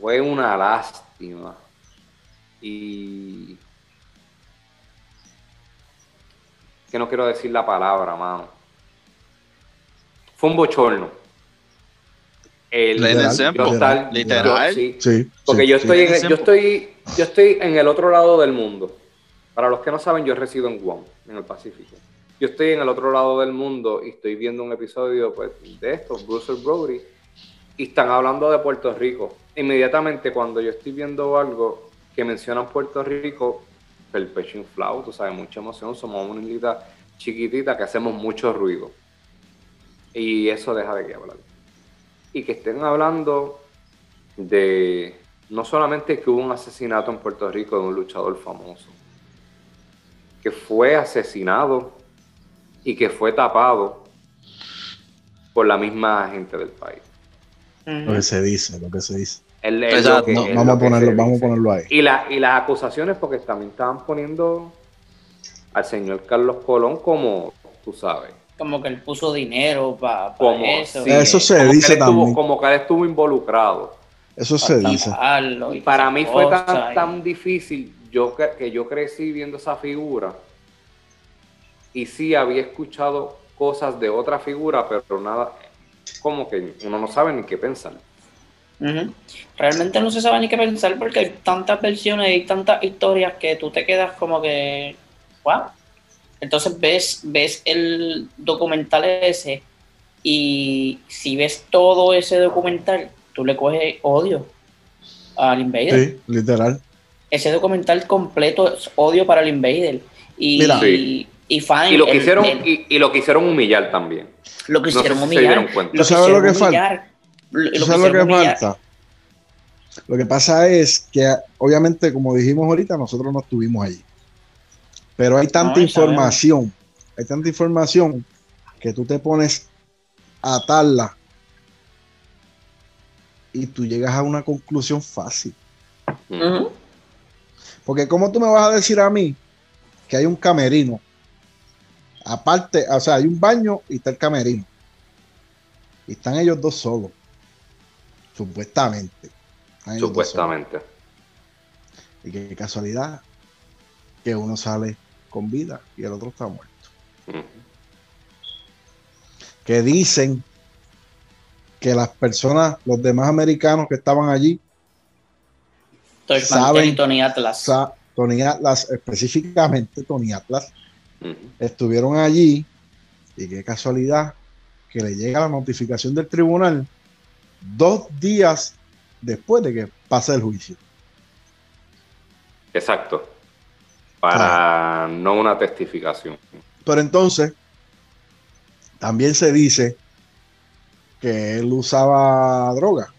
fue una lástima. Y que no quiero decir la palabra, mano. Fue un bochorno. El, Literal, literal, estar- literal. yo- sí, Sí. porque sí, yo estoy, en, yo estoy, yo estoy en el otro lado del mundo. Para los que no saben, yo resido en Guam, en el Pacífico. Yo estoy en el otro lado del mundo y estoy viendo un episodio pues, de estos, Bruce Brody, y están hablando de Puerto Rico. Inmediatamente cuando yo estoy viendo algo que mencionan Puerto Rico, el pecho inflado, tú sabes, mucha emoción, somos una islita chiquitita que hacemos mucho ruido. Y eso deja de que hablar. Y que estén hablando de no solamente que hubo un asesinato en Puerto Rico de un luchador famoso, que fue asesinado y que fue tapado por la misma gente del país. Lo que se dice, lo que se dice. El- el- Exacto. lo que- No, es vamos a ponerlo, vamos a ponerlo ahí. Y, la, y las acusaciones, porque también estaban poniendo al señor Carlos Colón como, tú sabes, Como que él puso dinero para eso. sí. que- Eso se como, que dice él estuvo, también. como que él estuvo involucrado. Eso se dice. y Para mí fue tan, cosas, y- tan difícil yo que, que yo crecí viendo esa figura y sí había escuchado cosas de otra figura, pero nada, como que uno no sabe ni qué pensar. Realmente no se sabe ni qué pensar porque hay tantas versiones y tantas historias que tú te quedas como que, wow. Entonces ves, ves el documental ese y si ves todo ese documental, tú le coges odio al Invader. Sí, literal. Ese documental completo es odio para el Invader. Y, Mira. Sí. y, fine, Y lo quisieron, el- y, y lo quisieron humillar también. lo que no sé hicieron si se humillar. dieron cuenta. Lo ¿Tú sabes lo quisieron que falta? humillar. Lo, ¿Tú lo sabes lo que quisieron humillar. falta? Lo que pasa es que, obviamente, como dijimos ahorita, nosotros no estuvimos allí. Pero hay tanta No, información, hay tanta información que tú te pones a atarla y tú llegas a una conclusión fácil. Porque ¿cómo tú me vas a decir a mí que hay un camerino? Aparte, o sea, hay un baño y está el camerino. Y están ellos dos solos. Supuestamente. Solos. Supuestamente. Y qué casualidad que uno sale con vida y el otro está muerto. Que dicen que las personas, los demás americanos que estaban allí, Saben- Tony Atlas. sa- Tony Atlas, específicamente Tony Atlas, estuvieron allí y qué casualidad que le llega la notificación del tribunal dos días después de que pase el juicio. Exacto. Para no una testificación. Pero entonces, también se dice que él usaba droga.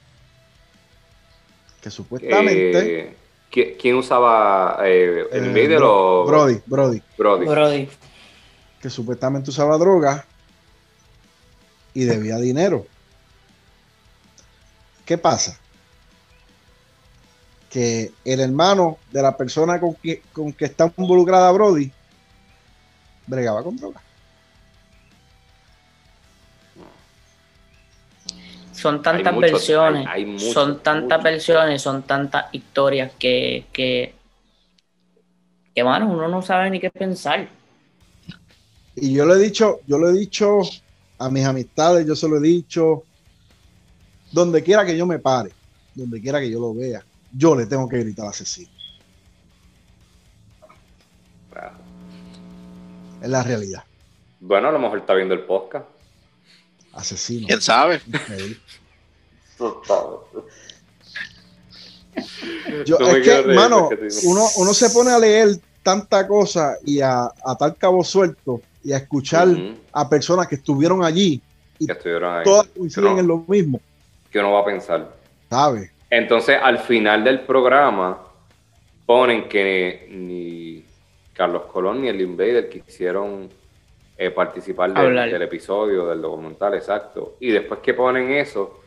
Que supuestamente... Eh, ¿qui- ¿Quién usaba eh, el eh, Invader Bro- o Brody, Brody. Brody? Brody. Que supuestamente usaba droga y debía dinero. ¿Qué pasa? Que el hermano de la persona con que, con que está involucrada Brody bregaba con droga. Son tantas muchos- versiones, hay- hay muchos, son tantas muchos. versiones, son tantas historias que, que, que, mano, uno no sabe ni qué pensar. Y yo le he dicho, yo le he dicho a mis amistades, yo se lo he dicho, donde quiera que yo me pare, donde quiera que yo lo vea, yo le tengo que gritar asesino. Es la realidad. Bueno, a lo mejor está viendo el podcast. Asesino. ¿Quién sabe? Yo, es que, reír, mano, es que te- uno, uno se pone a leer tanta cosa y a atar cabo suelto y a escuchar a personas que estuvieron allí y que estuvieron ahí. todas coinciden no. en lo mismo, Que uno va a pensar. ¿sabes? Entonces, al final del programa, ponen que ni Carlos Colón ni el Invader quisieron eh, participar del, episodio, del documental, exacto. Y después que ponen eso,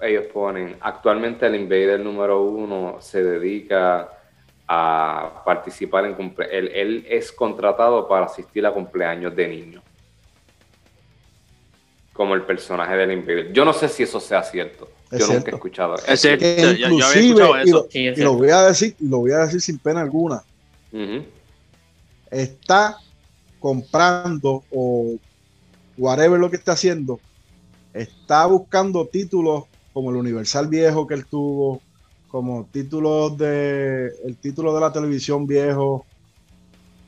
ellos ponen, actualmente el Invader número uno se dedica a participar en cumple él, él es contratado para asistir a cumpleaños de niños. como el personaje del Invader. Yo no sé si eso sea cierto. Es Yo nunca cierto. he escuchado Es cierto. Que yo- yo había inclusive, escuchado y eso. lo, Sí, es y lo voy a decir, y lo voy a decir sin pena alguna, está comprando o whatever lo que está haciendo, está buscando títulos como el Universal viejo que él tuvo, como títulos de el título de la televisión viejo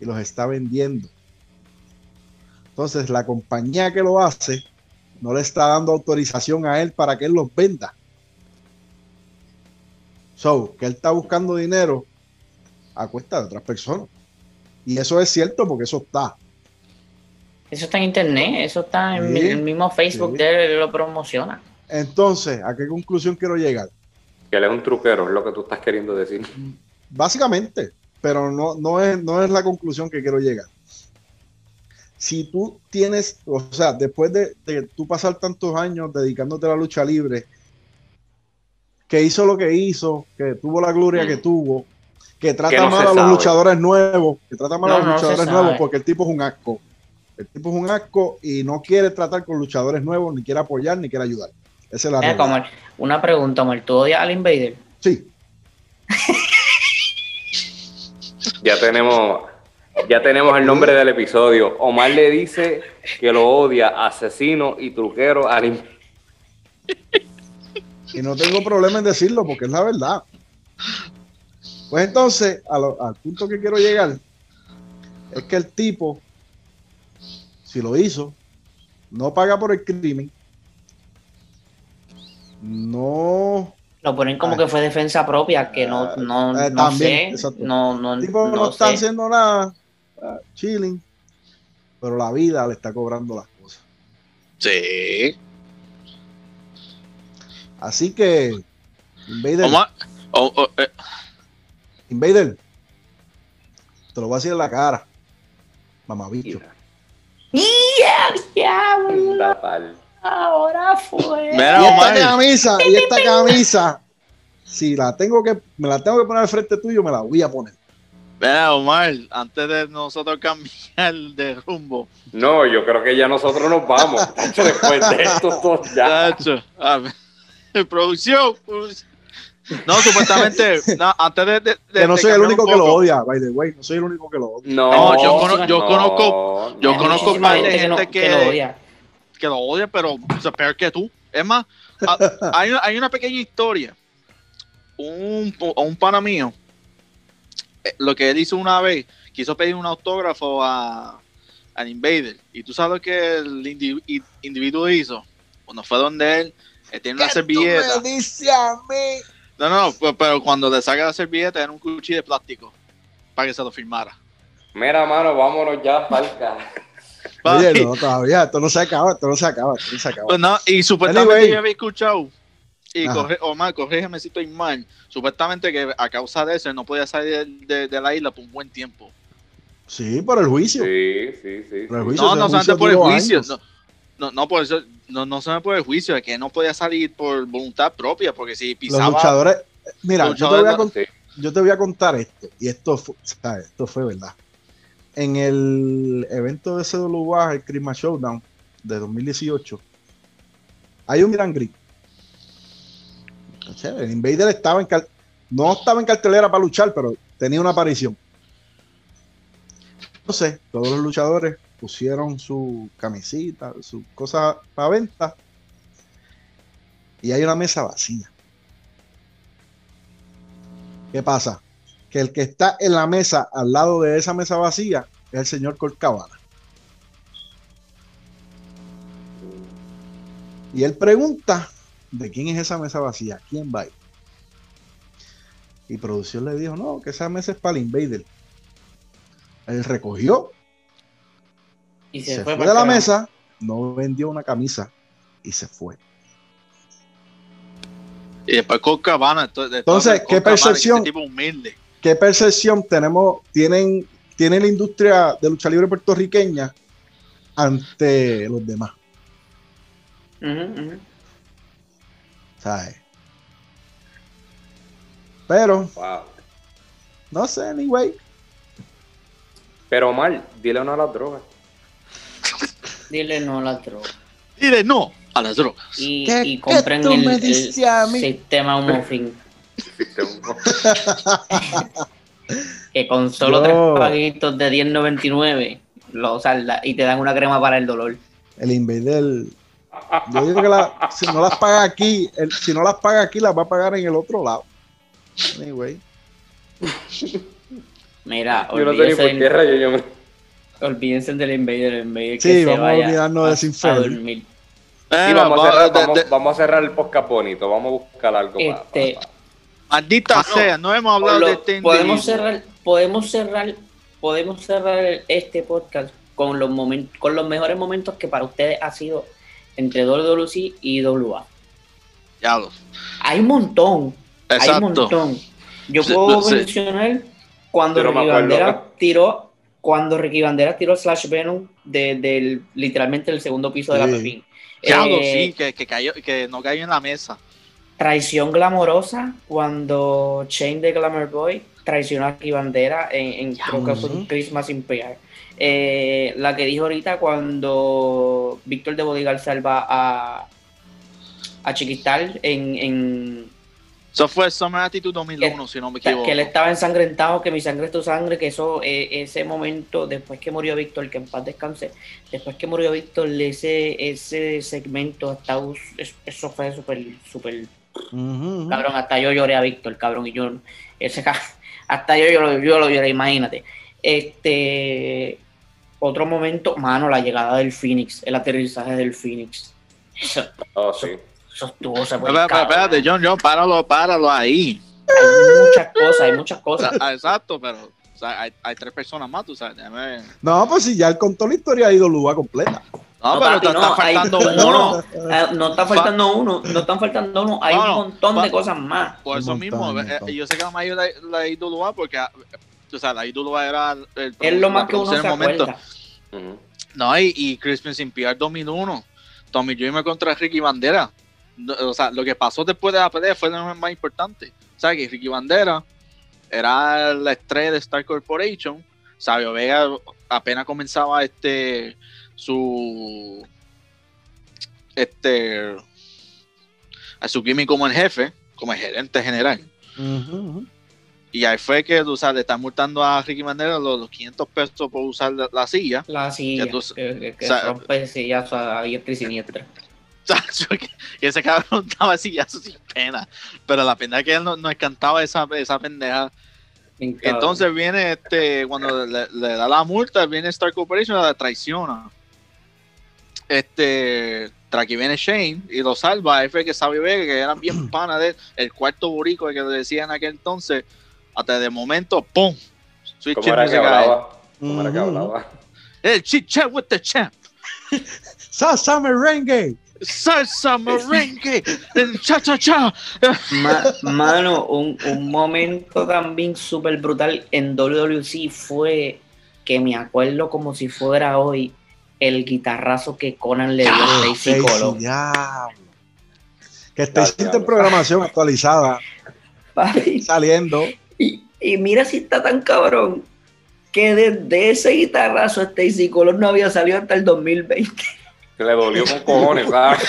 y los está vendiendo. Entonces la compañía que lo hace no le está dando autorización a él para que él los venda. So, que él está buscando dinero a cuesta de otras personas. Y eso es cierto porque eso está. Eso está en internet, eso está en Sí, el mismo Facebook sí. de él lo promociona. Entonces, ¿a qué conclusión quiero llegar? Que él es un truquero, es lo que tú estás queriendo decir. Básicamente, pero no, no, es, no es la conclusión que quiero llegar. Si tú tienes, o sea, después de, de tú pasar tantos años dedicándote a la lucha libre, que hizo lo que hizo, que tuvo la gloria Mm. que tuvo, que trata Que no mal a los sabe. luchadores nuevos, que trata mal a los no luchadores nuevos porque el tipo es un asco. El tipo es un asco y no quiere tratar con luchadores nuevos, ni quiere apoyar, ni quiere ayudar. Esa es la como una pregunta, Omar, ¿tú odias al Invader? Sí, Ya tenemos, ya tenemos el nombre del episodio. Omar le dice que lo odia, asesino y truquero al. Y no tengo problema en decirlo porque es la verdad. Pues entonces, a lo- al punto que quiero llegar, es que el tipo, si lo hizo, no paga por el crimen, no, Lo ponen como Ah. que fue defensa propia, que no, Ah, no, eh, no también, sé, exacto. no, no, el tipo no, no está sé. haciendo nada, chilling, pero la vida le está cobrando las cosas. Sí. Así que, Invader, eh, Invader, te lo voy a decir en la cara, mamabicho. Anda pal. Ahora fue. Mira, y esta camisa, y esta camisa, si la tengo que, me la tengo que poner al frente tuyo, me la voy a poner. Mira, Omar, antes de nosotros cambiar de rumbo, No, yo creo que ya nosotros nos vamos. Tacho, Después de esto, todo ya. Tacho, a ver, producción. No, supuestamente, no, antes de, de- de- Que no soy el único que lo odia, by the way, no soy el único que lo odia. No, No, yo cono- yo no, conozco- yo no. conozco par de gente que, no- gente que que- lo odia. que lo odia, pero o sea, peor que tú. Es más, a- hay, una- hay una pequeña historia. Un, un pana mío, lo que él hizo una vez, quiso pedir un autógrafo a, al Invader. Y tú sabes lo que el individuo hizo. Cuando fue donde él, él tiene una servilleta. dice a mí? No, no, pero, pero cuando le saca la servilleta, era un cuchillo de plástico para que se lo firmara. Mira, mano, vámonos ya, palca. Oye, no, todavía, esto no se acaba, esto no se acaba, esto no se acaba. Pues no, y supuestamente Anyway. yo había escuchado, y corre, Omar, corrígeme si estoy mal, supuestamente que a causa de eso él no podía salir de, de- de la isla por un buen tiempo. Sí, por el juicio. Sí, sí, sí. El juicio- No, no solamente por el juicio, no, no, no por eso, no, no solamente por el juicio, es que no podía salir por voluntad propia, porque si Los pisaba... luchadores, mira, los yo te, voy a luchadores Sí. yo te voy a contar esto, y esto fue, ¿sabes? esto fue verdad. En el evento de CWA, el Christmas Showdown de 2018, hay un Gran Gris. El Invader estaba en no estaba en cartelera para luchar, pero tenía una aparición. Entonces, todos los luchadores pusieron su camisita, sus cosas para venta, y hay una mesa vacía. ¿Qué pasa? Que el que está en la mesa al lado de esa mesa vacía es el señor Corcavana. Y él pregunta de quién es esa mesa vacía, quién va. Y producción le dijo, no, que esa mesa es para el Invader. Él recogió, Y se, se, fue, fue de la mesa, no vendió una camisa y se fue. Y después con Cabana. Entonces, Entonces, ¿qué percepción? tipo humilde. ¿Qué percepción tenemos, tienen, tiene la industria de lucha libre puertorriqueña ante los demás? Ujú, ujú. ¿Sabes? Pero, Wow. no sé, anyway. Pero Omar, dile no a las drogas. Dile no a la droga. Y de no a las drogas. y, ¿Qué- y qué compren tú el, me el dices a mí? sistema un- Que con solo Yo- tres paguitos de 10.99 lo salda y te dan una crema para el dolor. El Invader. Yo digo que la- si no las paga aquí, el- si no las paga aquí, las va a pagar en el otro lado. Anyway. Mira, Yo no sé por qué yo me... olvídense del Invader, el Invader Sí, que se vamos a vaya olvidarnos de a, ese a infierno. dormir. Sí, Eh, vamos, a cerrar, de- vamos, de- vamos a cerrar el podcast bonito. Vamos a buscar algo para- Este, para- Maldita Ah, no. sea, no hemos hablado lo- de este podemos cerrar, podemos cerrar, podemos cerrar este podcast con los momentos, con los mejores momentos que para ustedes ha sido entre WWC y WA. Ya lo- Hay un montón, hay un Exacto. montón. Yo Sí, puedo sí. mencionar cuando Ricky. Bandera tiró, cuando Ricky Bandera tiró Slash Venom de- del literalmente el segundo piso de la. Pepín. Ya lo, Eh, sí, que, que, cayó, que no cayó en la mesa. Traición glamorosa cuando Shane de Glamour Boy traicionó a Ricky Bandera en, en creo que fue un. Christmas in PR. Eh, la que dijo ahorita cuando Víctor de Bodigal salva a, a Chiquistal en, en Eso fue Summer Attitude 2001, si no me equivoco. que él estaba ensangrentado, que mi sangre es tu sangre, que eso, eh, ese momento, después que murió Víctor, que en paz descanse, después que murió Víctor, ese, ese segmento, hasta, eso fue súper, súper. Cabrón, hasta yo lloré a Víctor, cabrón, y yo, ese, hasta yo, yo, lo- yo lo lloré, imagínate. Este, otro momento, mano, la llegada del Phoenix, el aterrizaje del Phoenix. Eso, Oh, sí. eso estuvo, se fue espera, cabrón. espérate, John, John, páralo, páralo ahí. Hay muchas cosas, hay muchas cosas. ah, exacto, pero o sea, hay, hay tres personas más, tú sabes. déjame- No, pues si ya él contó la historia de IWA completa. No, No, pero papi, te no, está faltando no, uno. Ah, no está faltando uno, no están faltando uno, hay No, un montón pa- de cosas más. Por eso montón, mismo, eh, yo sé que la mayoría la, la IWA, porque ah, o sea, la IWA era el, Es lo más que uno se en el momento. acuerda. No, y, y Christmas in PR 2001. Tommy Dreamer contra Ricky Bandera. O sea, lo que pasó después de la pelea fue lo más importante. O sea, que Ricky Bandera era la estrella de Star Corporation. Sabio Vega apenas comenzaba este su este a su gimmick como el jefe, como el gerente general. Ujú. Y ahí fue que tú sabes, le están multando a Ricky Bandera los, los 500 pesos por usar la, la silla. La silla, tú- que, que- que o sea, rompe sillas a diestra y siniestra. Que ese cabrón estaba así ya sin pena. Pero la pena es que él no, no cantaba esa, esa pendeja. Entonces viene este, cuando le, le da la multa, viene Star Corporation y la traiciona. Este, tras viene Shane y lo salva. Ahí fue que Sabio Vega, que eran bien pana de él, el cuarto borico que le decían en aquel entonces, hasta de momento, ¡pum! Switch ¿Cómo era que hablaba? ¿Cómo era que hablaba? El chit chat with the champ. Salsa merengue. Salsa merengue. el cha cha cha. Ma- mano, un, un momento también súper brutal en WWC fue que me acuerdo como si fuera hoy el guitarrazo que Conan le dio a Stacy Colón. diablo. Que está en programación actualizada, Papi, saliendo. Y, y mira si está tan cabrón que desde ese guitarrazo Stacy Colón no había salido hasta el 2020. Que le dolió con cojones, ¿sabes?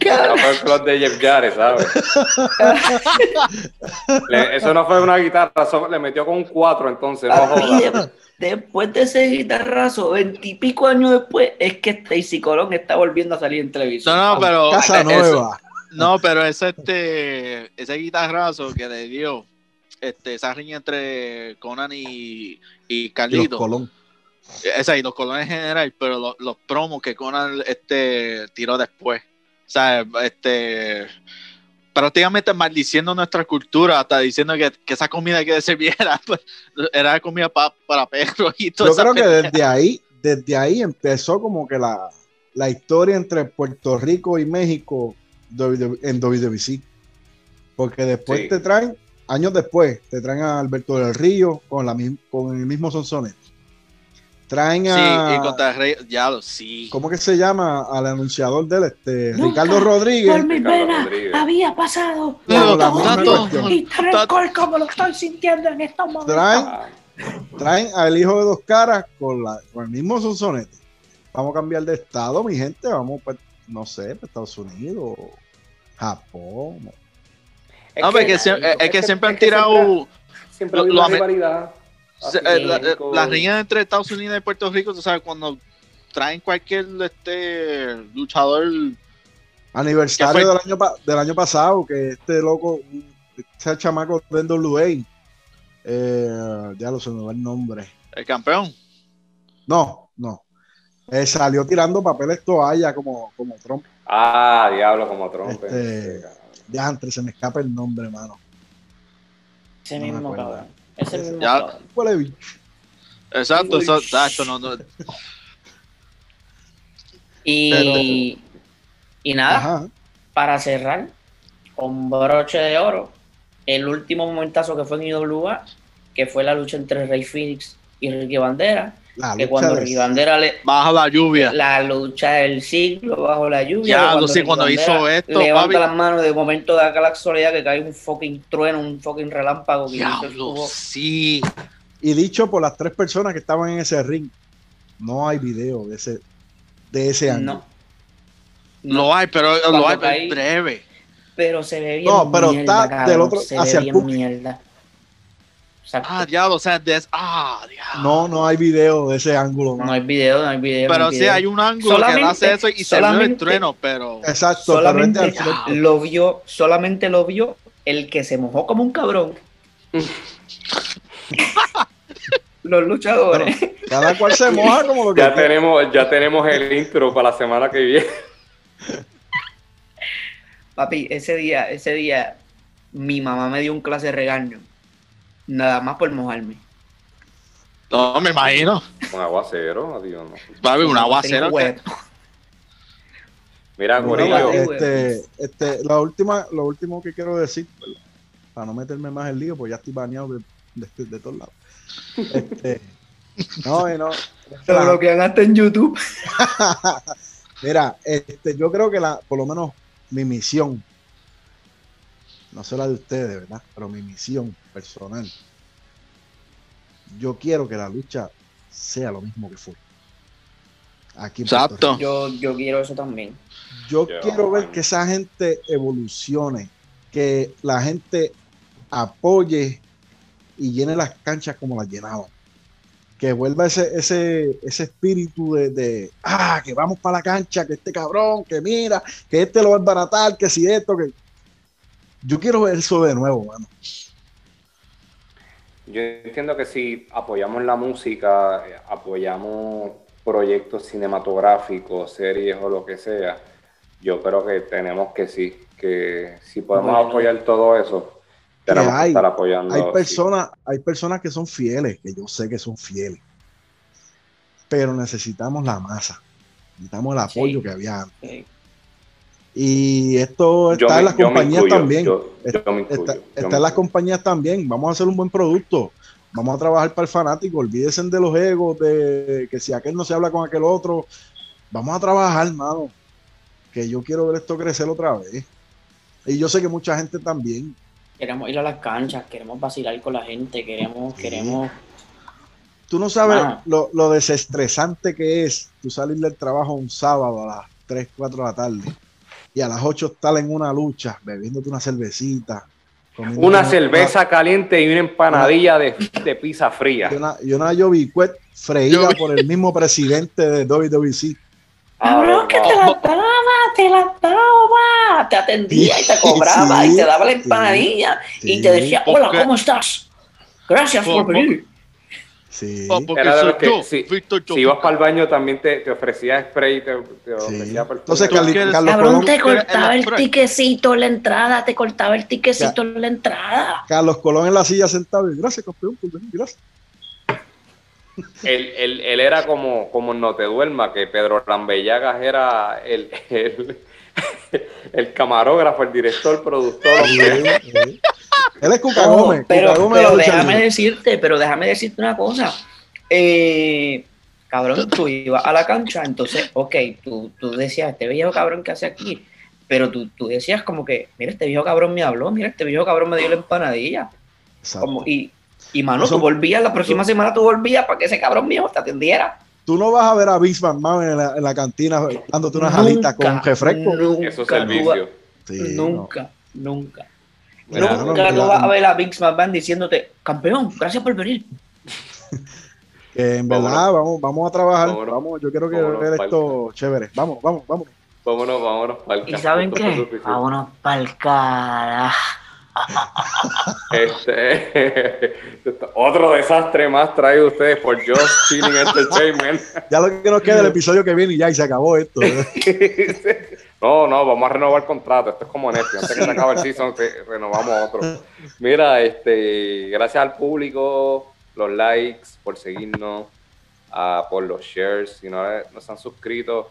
Cabrón. fue el club de Jeff Jarrett, ¿sabes? Le- eso no fue una guitarra, eso le metió con un 4 entonces, no jodas. de- después de ese guitarrazo, veintipico años después, es que Stacy Colón está volviendo a salir en televisión. No, no, pero. Casa eso- nueva. No, pero ese este ese guitarrazo que le dio este esa riña entre Conan y, y Y los Carlito. Colón. Esa y los colones en general, pero los, los promos que Conan este tiró después. O sea, este prácticamente maldiciendo nuestra cultura, hasta diciendo que, que esa comida que sirviera pues, era comida pa- para perros y todo Yo creo que desde ahí, desde ahí empezó como que la, la historia entre Puerto Rico y México en WWC. Porque después Sí. te traen, años después, te traen a Alberto del Río con, la, con el mismo Sonsonete. Traen Sí, a. y contra el Rey, ya lo sí. ¿Cómo que se llama? Al anunciador del este, Nunca Ricardo Rodríguez. Por venas Rodríguez. había pasado No, la tanto y como lo estoy sintiendo en estos momentos. Traen, traen al hijo de dos caras con, la, con el mismo Sonsonete. vamos a cambiar de estado, mi gente. Vamos, pues, no sé, para Estados Unidos, Japón. No, pero es que, es, que siempre han es tirado Siempre ame- rivalidad. eh, la- las riñas entre Estados Unidos y Puerto Rico, tú sabes, cuando traen cualquier este luchador Aniversario del año pasado, que este loco, ese chamaco de NWA, eh, ya lo se me va el nombre. el campeón. No, no. Eh, salió tirando papeles toalla como, como Trump. Ah, diablo, como Trump. Este- Ya antes se me escapa el nombre, hermano. Ese No mismo cabrón. Ese mismo cabrón. Huele bicho. Exacto, exacto, no, no. Y, y nada, Ajá. para cerrar, con broche de oro, el último momentazo que fue en IWA, que fue la lucha entre Rey Phoenix y Ricky Bandera, La que cuando Bandera le, Baja la lluvia. la lucha del siglo bajo la lluvia. Ya, no sé, Ricky cuando hizo esto, levanta papi. las manos de momento de acá la casualidad que cae un fucking trueno, un fucking relámpago. que Diablo, sí. Y dicho por las tres personas que estaban en ese ring, no hay video de ese, de ese año. No, Lo hay, pero Cuando lo hay caí- breve. pero se ve bien. No, pero mierda, está cabrón, del otro- se hacia ve el mierda. Exacto. Ah, diablo, o sea, des- ah, diablo. No, no hay video de ese ángulo. no hay video, no hay video. no Pero hay sí video. hay un ángulo que Solamente- hace eso y se ve el solamente- trueno, pero. Exacto, solamente lo vio, solamente lo vio el que se mojó como un cabrón. Los luchadores. Cada cual se moja como lo que Ya tenemos, ya tenemos el intro para la semana que viene. Papi, ese día, ese día, mi mamá me dio un clase de regaño. Nada más por mojarme. No, me imagino. Un aguacero, adiós. no. Va a haber un aguacero. Que-. Mira, Corillo, este, este, la última, lo último que quiero decir, para no meterme más en lío, pues ya estoy baneado de, de, de todos lados. Este, no, y no. Lo bloquean hasta en YouTube. Mira, este, yo creo que la, por lo menos mi misión, no sé la de ustedes, ¿verdad? Pero mi misión personal, yo quiero que la lucha sea lo mismo que fue. Aquí en Exacto. Yo, yo quiero eso también. Yo quiero ver que esa gente evolucione, que la gente apoye y llene las canchas como las llenaban. Que vuelva ese, ese, ese espíritu de, de, ah, que vamos para la cancha, que este cabrón, que mira, que este lo va a embaratar, que si esto, que. Yo quiero ver eso de nuevo, mano. yo entiendo que si apoyamos la música, eh, apoyamos proyectos cinematográficos, series o lo que sea, yo creo que tenemos que sí, que si podemos Bueno. apoyar todo eso, tenemos que hay- estar apoyando. Hay sí. personas, hay personas que son fieles, que yo sé que son fieles. Pero necesitamos la masa. Necesitamos el apoyo Sí. que había antes. Y esto está me- en las compañías incluyo, también. yo- yo me incluyo, está en las compañías también. Vamos a hacer un buen producto. Vamos a trabajar para el fanático. Olvídense de los egos, de que si aquel no se habla con aquel otro. Vamos a trabajar, hermano. Que yo quiero ver esto crecer otra vez. Y yo sé que mucha gente también. Queremos ir a las canchas, queremos vacilar con la gente, queremos, Sí. queremos. Tú no sabes lo, lo desestresante que es tú salir del trabajo un sábado a las 3, 4 de la tarde y a las 8 estar en una lucha, bebiéndote una cervecita. Una cerveza caliente y una empanadilla de, de pizza fría. Y una, y una Jovicuet freída por el mismo presidente de WWE. Cabrón, que te la daba, te la daba, te atendía y te cobraba Sí, y te daba la sí, empanadilla y te decía, hola, ¿cómo estás? Gracias por Po- po- venir. Sí. Oh, porque Era de soy los que yo, si- Víctor Si ibas para el baño también te, te ofrecía spray, te, te Sí. ofrecía perfume. Entonces, ¿Tú Carli- quieres- Carlos Cabrón, Colón, te cortaba el prueba. tiquecito en la entrada, te cortaba el tiquecito en la entrada. Carlos Colón en la silla sentado gracias, campeón, por venir, gracias. Él, él- él era como, como No Te Duerma, que Pedro Rambellagas era el, el, el camarógrafo, el director, el productor. Sí, sí. Él es Cuca No, Gómez. pero Cuca déjame decirte, pero déjame decirte una cosa. Eh, cabrón, tú ibas a la cancha, entonces, ok, tú, tú decías, este viejo cabrón que hace aquí, pero tú, tú decías como que, mira, este viejo cabrón me habló, mira, este viejo cabrón me dio la empanadilla. Como, y, y mano, Eso- tú volvías, la próxima semana tú volvías para que ese cabrón mío te atendiera. Tú no vas a ver a Vince McMahon en la, en la cantina dándote unas alitas con refresco. Nunca, Eso es servicio. Sí, no. nunca, nunca. Mira, nunca no, vas a ver a Vince McMahon diciéndote, campeón, gracias por venir. Que en Vámonos. verdad, vamos, vamos a trabajar. Vámonos. Vamos, yo quiero que Vámonos, ver esto chévere. Vamos, vamos, vamos. Vámonos, vámonos pa'l ¿Y saben qué? Vámonos pa'l carajo. Este, otro desastre más traído ustedes por Just Chilling Entertainment. Ya lo que nos queda el episodio que viene y ya, y se acabó esto. No, no, vamos a renovar el contrato. Esto es como Netflix. Antes que se acabe el season, renovamos otro. Mira, este, gracias al público, los likes, por seguirnos, ah, por los shares. Si no, no se han suscrito,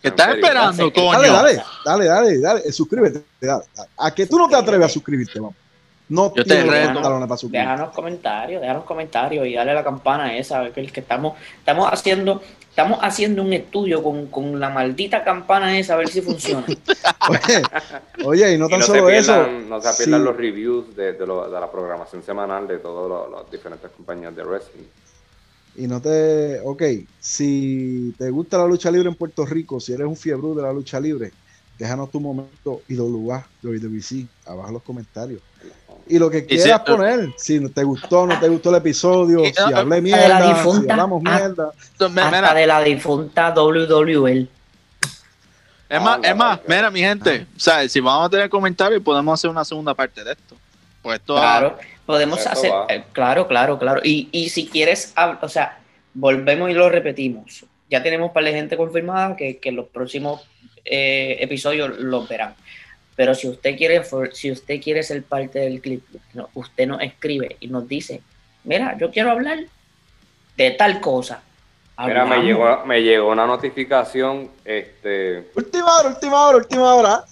¿Qué estás esperando, Dale, coño? Dale, dale, dale, dale, dale. eh, Suscríbete. dale, dale. A que tú no te atreves a suscribirte, vamos. No Yo te reto. para suscribirte. Déjanos comentarios, déjanos comentarios y dale a la campana esa, que, que estamos, estamos haciendo, estamos haciendo un estudio con, con la maldita campana esa a ver si funciona. Oye, oye, y no y tan se solo eso. no se pierdan sí. los reviews de, de lo- de la programación semanal de todas las diferentes compañías de wrestling. Y no te. Ok, si te gusta la lucha libre en Puerto Rico, si eres un fiebre de la lucha libre, déjanos tu momento IWA, WWC, abajo en los comentarios. Y lo que Y si- quieras poner, si te gustó, no te gustó el episodio, Y- si ah, hablé de la mierda, si difunta. hablamos Ah. mierda. Hasta de la difunta WWL. es más, es más, mira, mi gente, o sea, si vamos a tener comentarios, podemos hacer una segunda parte de esto. Pues esto Claro, podemos Eso hacer, eh, claro, claro, claro. Y, y si quieres, o sea, volvemos y lo repetimos. Ya tenemos para la gente confirmada que, que los próximos eh, episodios los verán. Pero si usted quiere, for- si usde quiere ser parte del clip, no, usted nos escribe y nos dice, mira, yo quiero hablar de tal cosa. Mira, me llegó, me llegó una notificación, este, Última hora, última hora, última hora.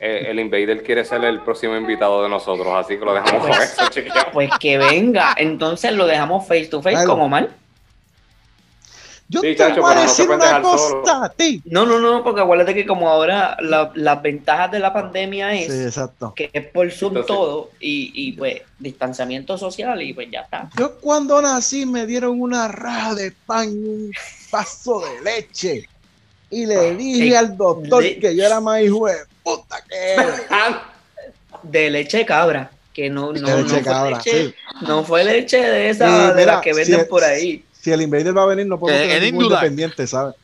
Eh, el Invader quiere ser el próximo invitado de nosotros, así que lo dejamos con eso, chiquillos. Pues que venga, entonces lo dejamos face to face con Omar. Yo Sí, te chacho, voy a no decir una cosa solo. a ti. No, no, no, porque acuérdate que como ahora la- las ventajas de la pandemia es Sí, exacto. que es por Zoom Entonces- todo y, y pues distanciamiento social y pues ya está. Yo cuando nací me dieron una raja de pan y un vaso de leche. Y le dije al doctor de- que yo era más hijo de puta que él. De leche de cabra, que no, no, De no leche fue cabra, leche, sí. no fue leche de esa Sí, de mira, las que venden si- por ahí. Si el Invader va a venir, no podemos Eh, tener ningún independiente, ¿sabes?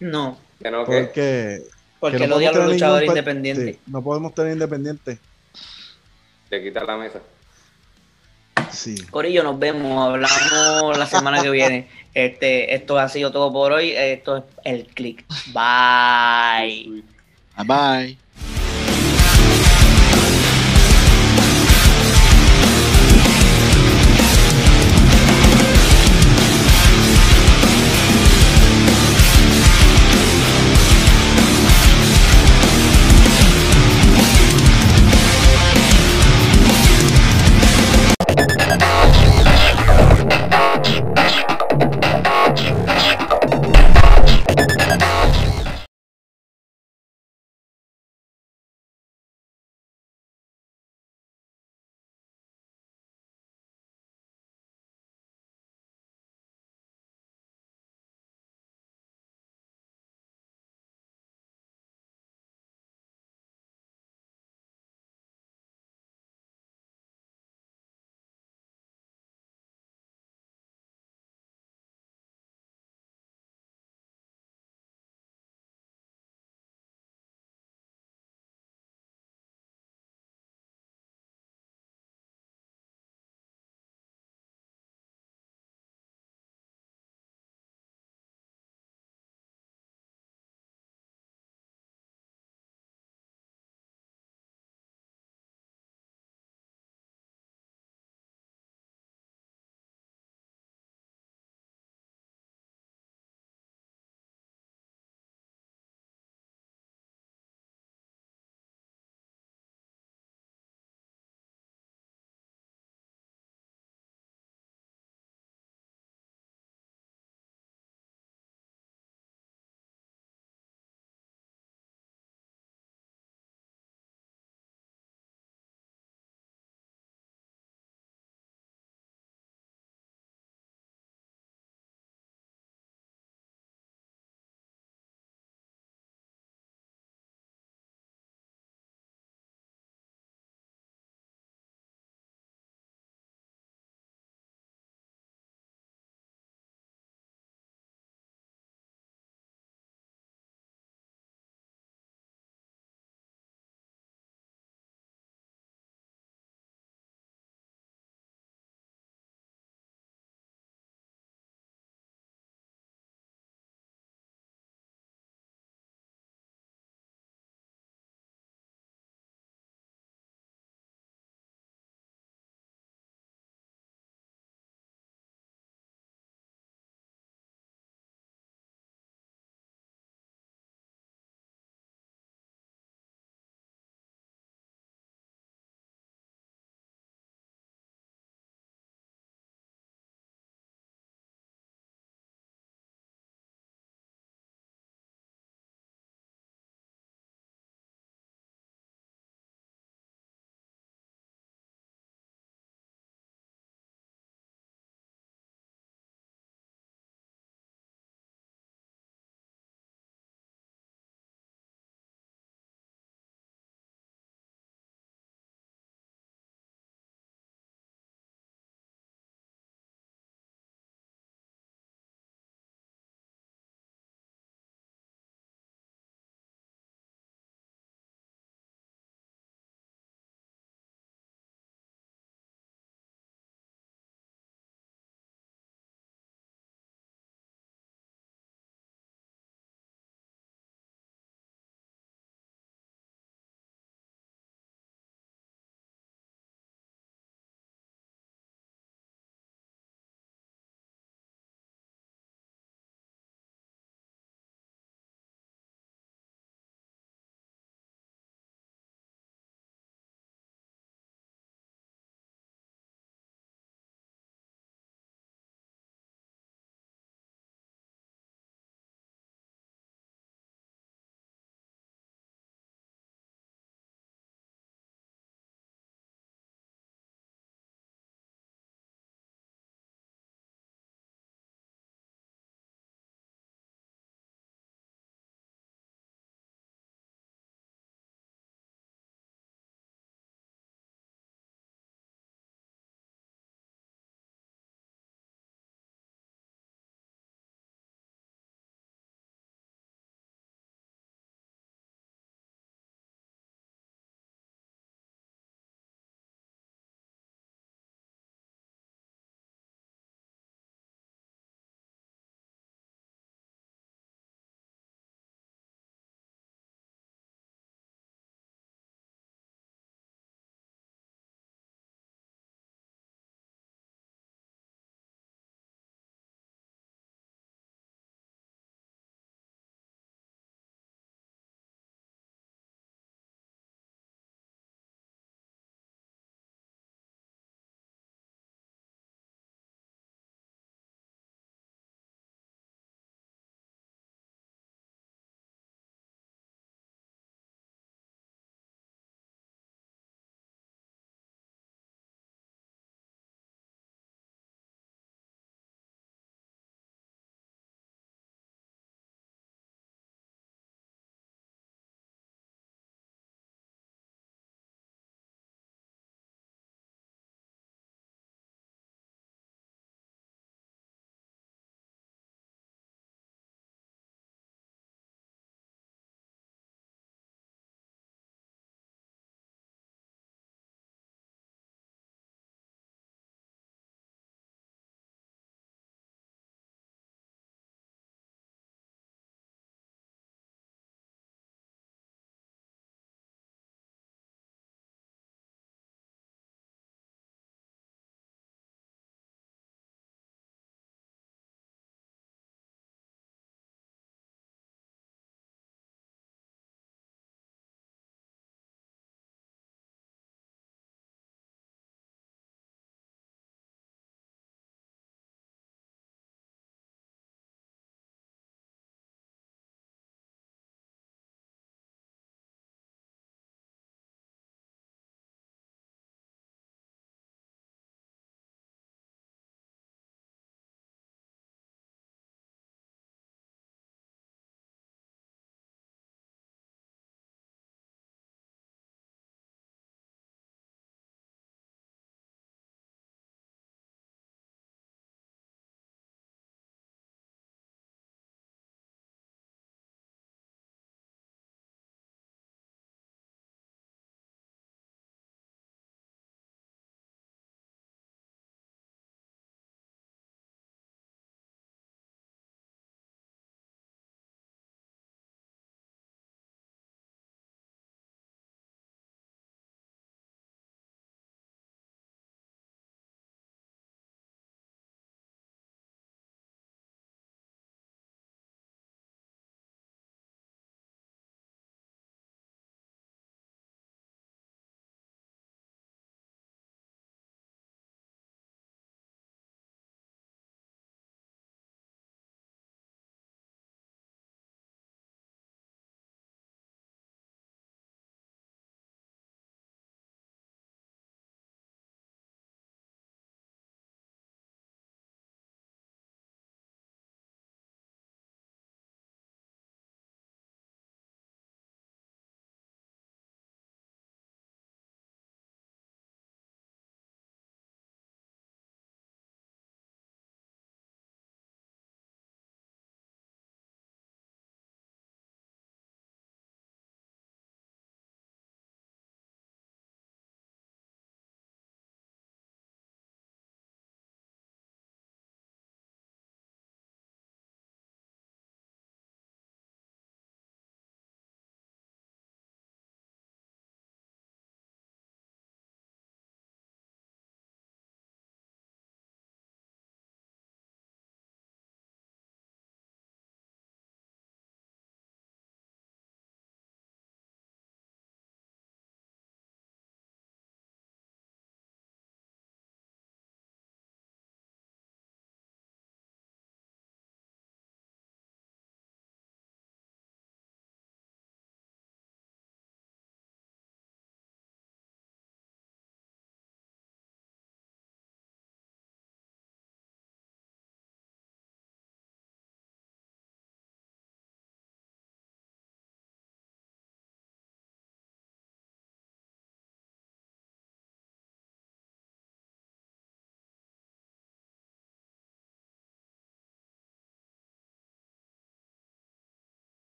No, Que no, que Porque, porque que no lo odian podemos los luchadores independientes. sí, no podemos tener independiente. te quita la mesa. Sí. Corillo, nos vemos, hablamos la semana que viene. Este, esto ha sido todo por hoy. Esto es el click. Bye. Bye bye.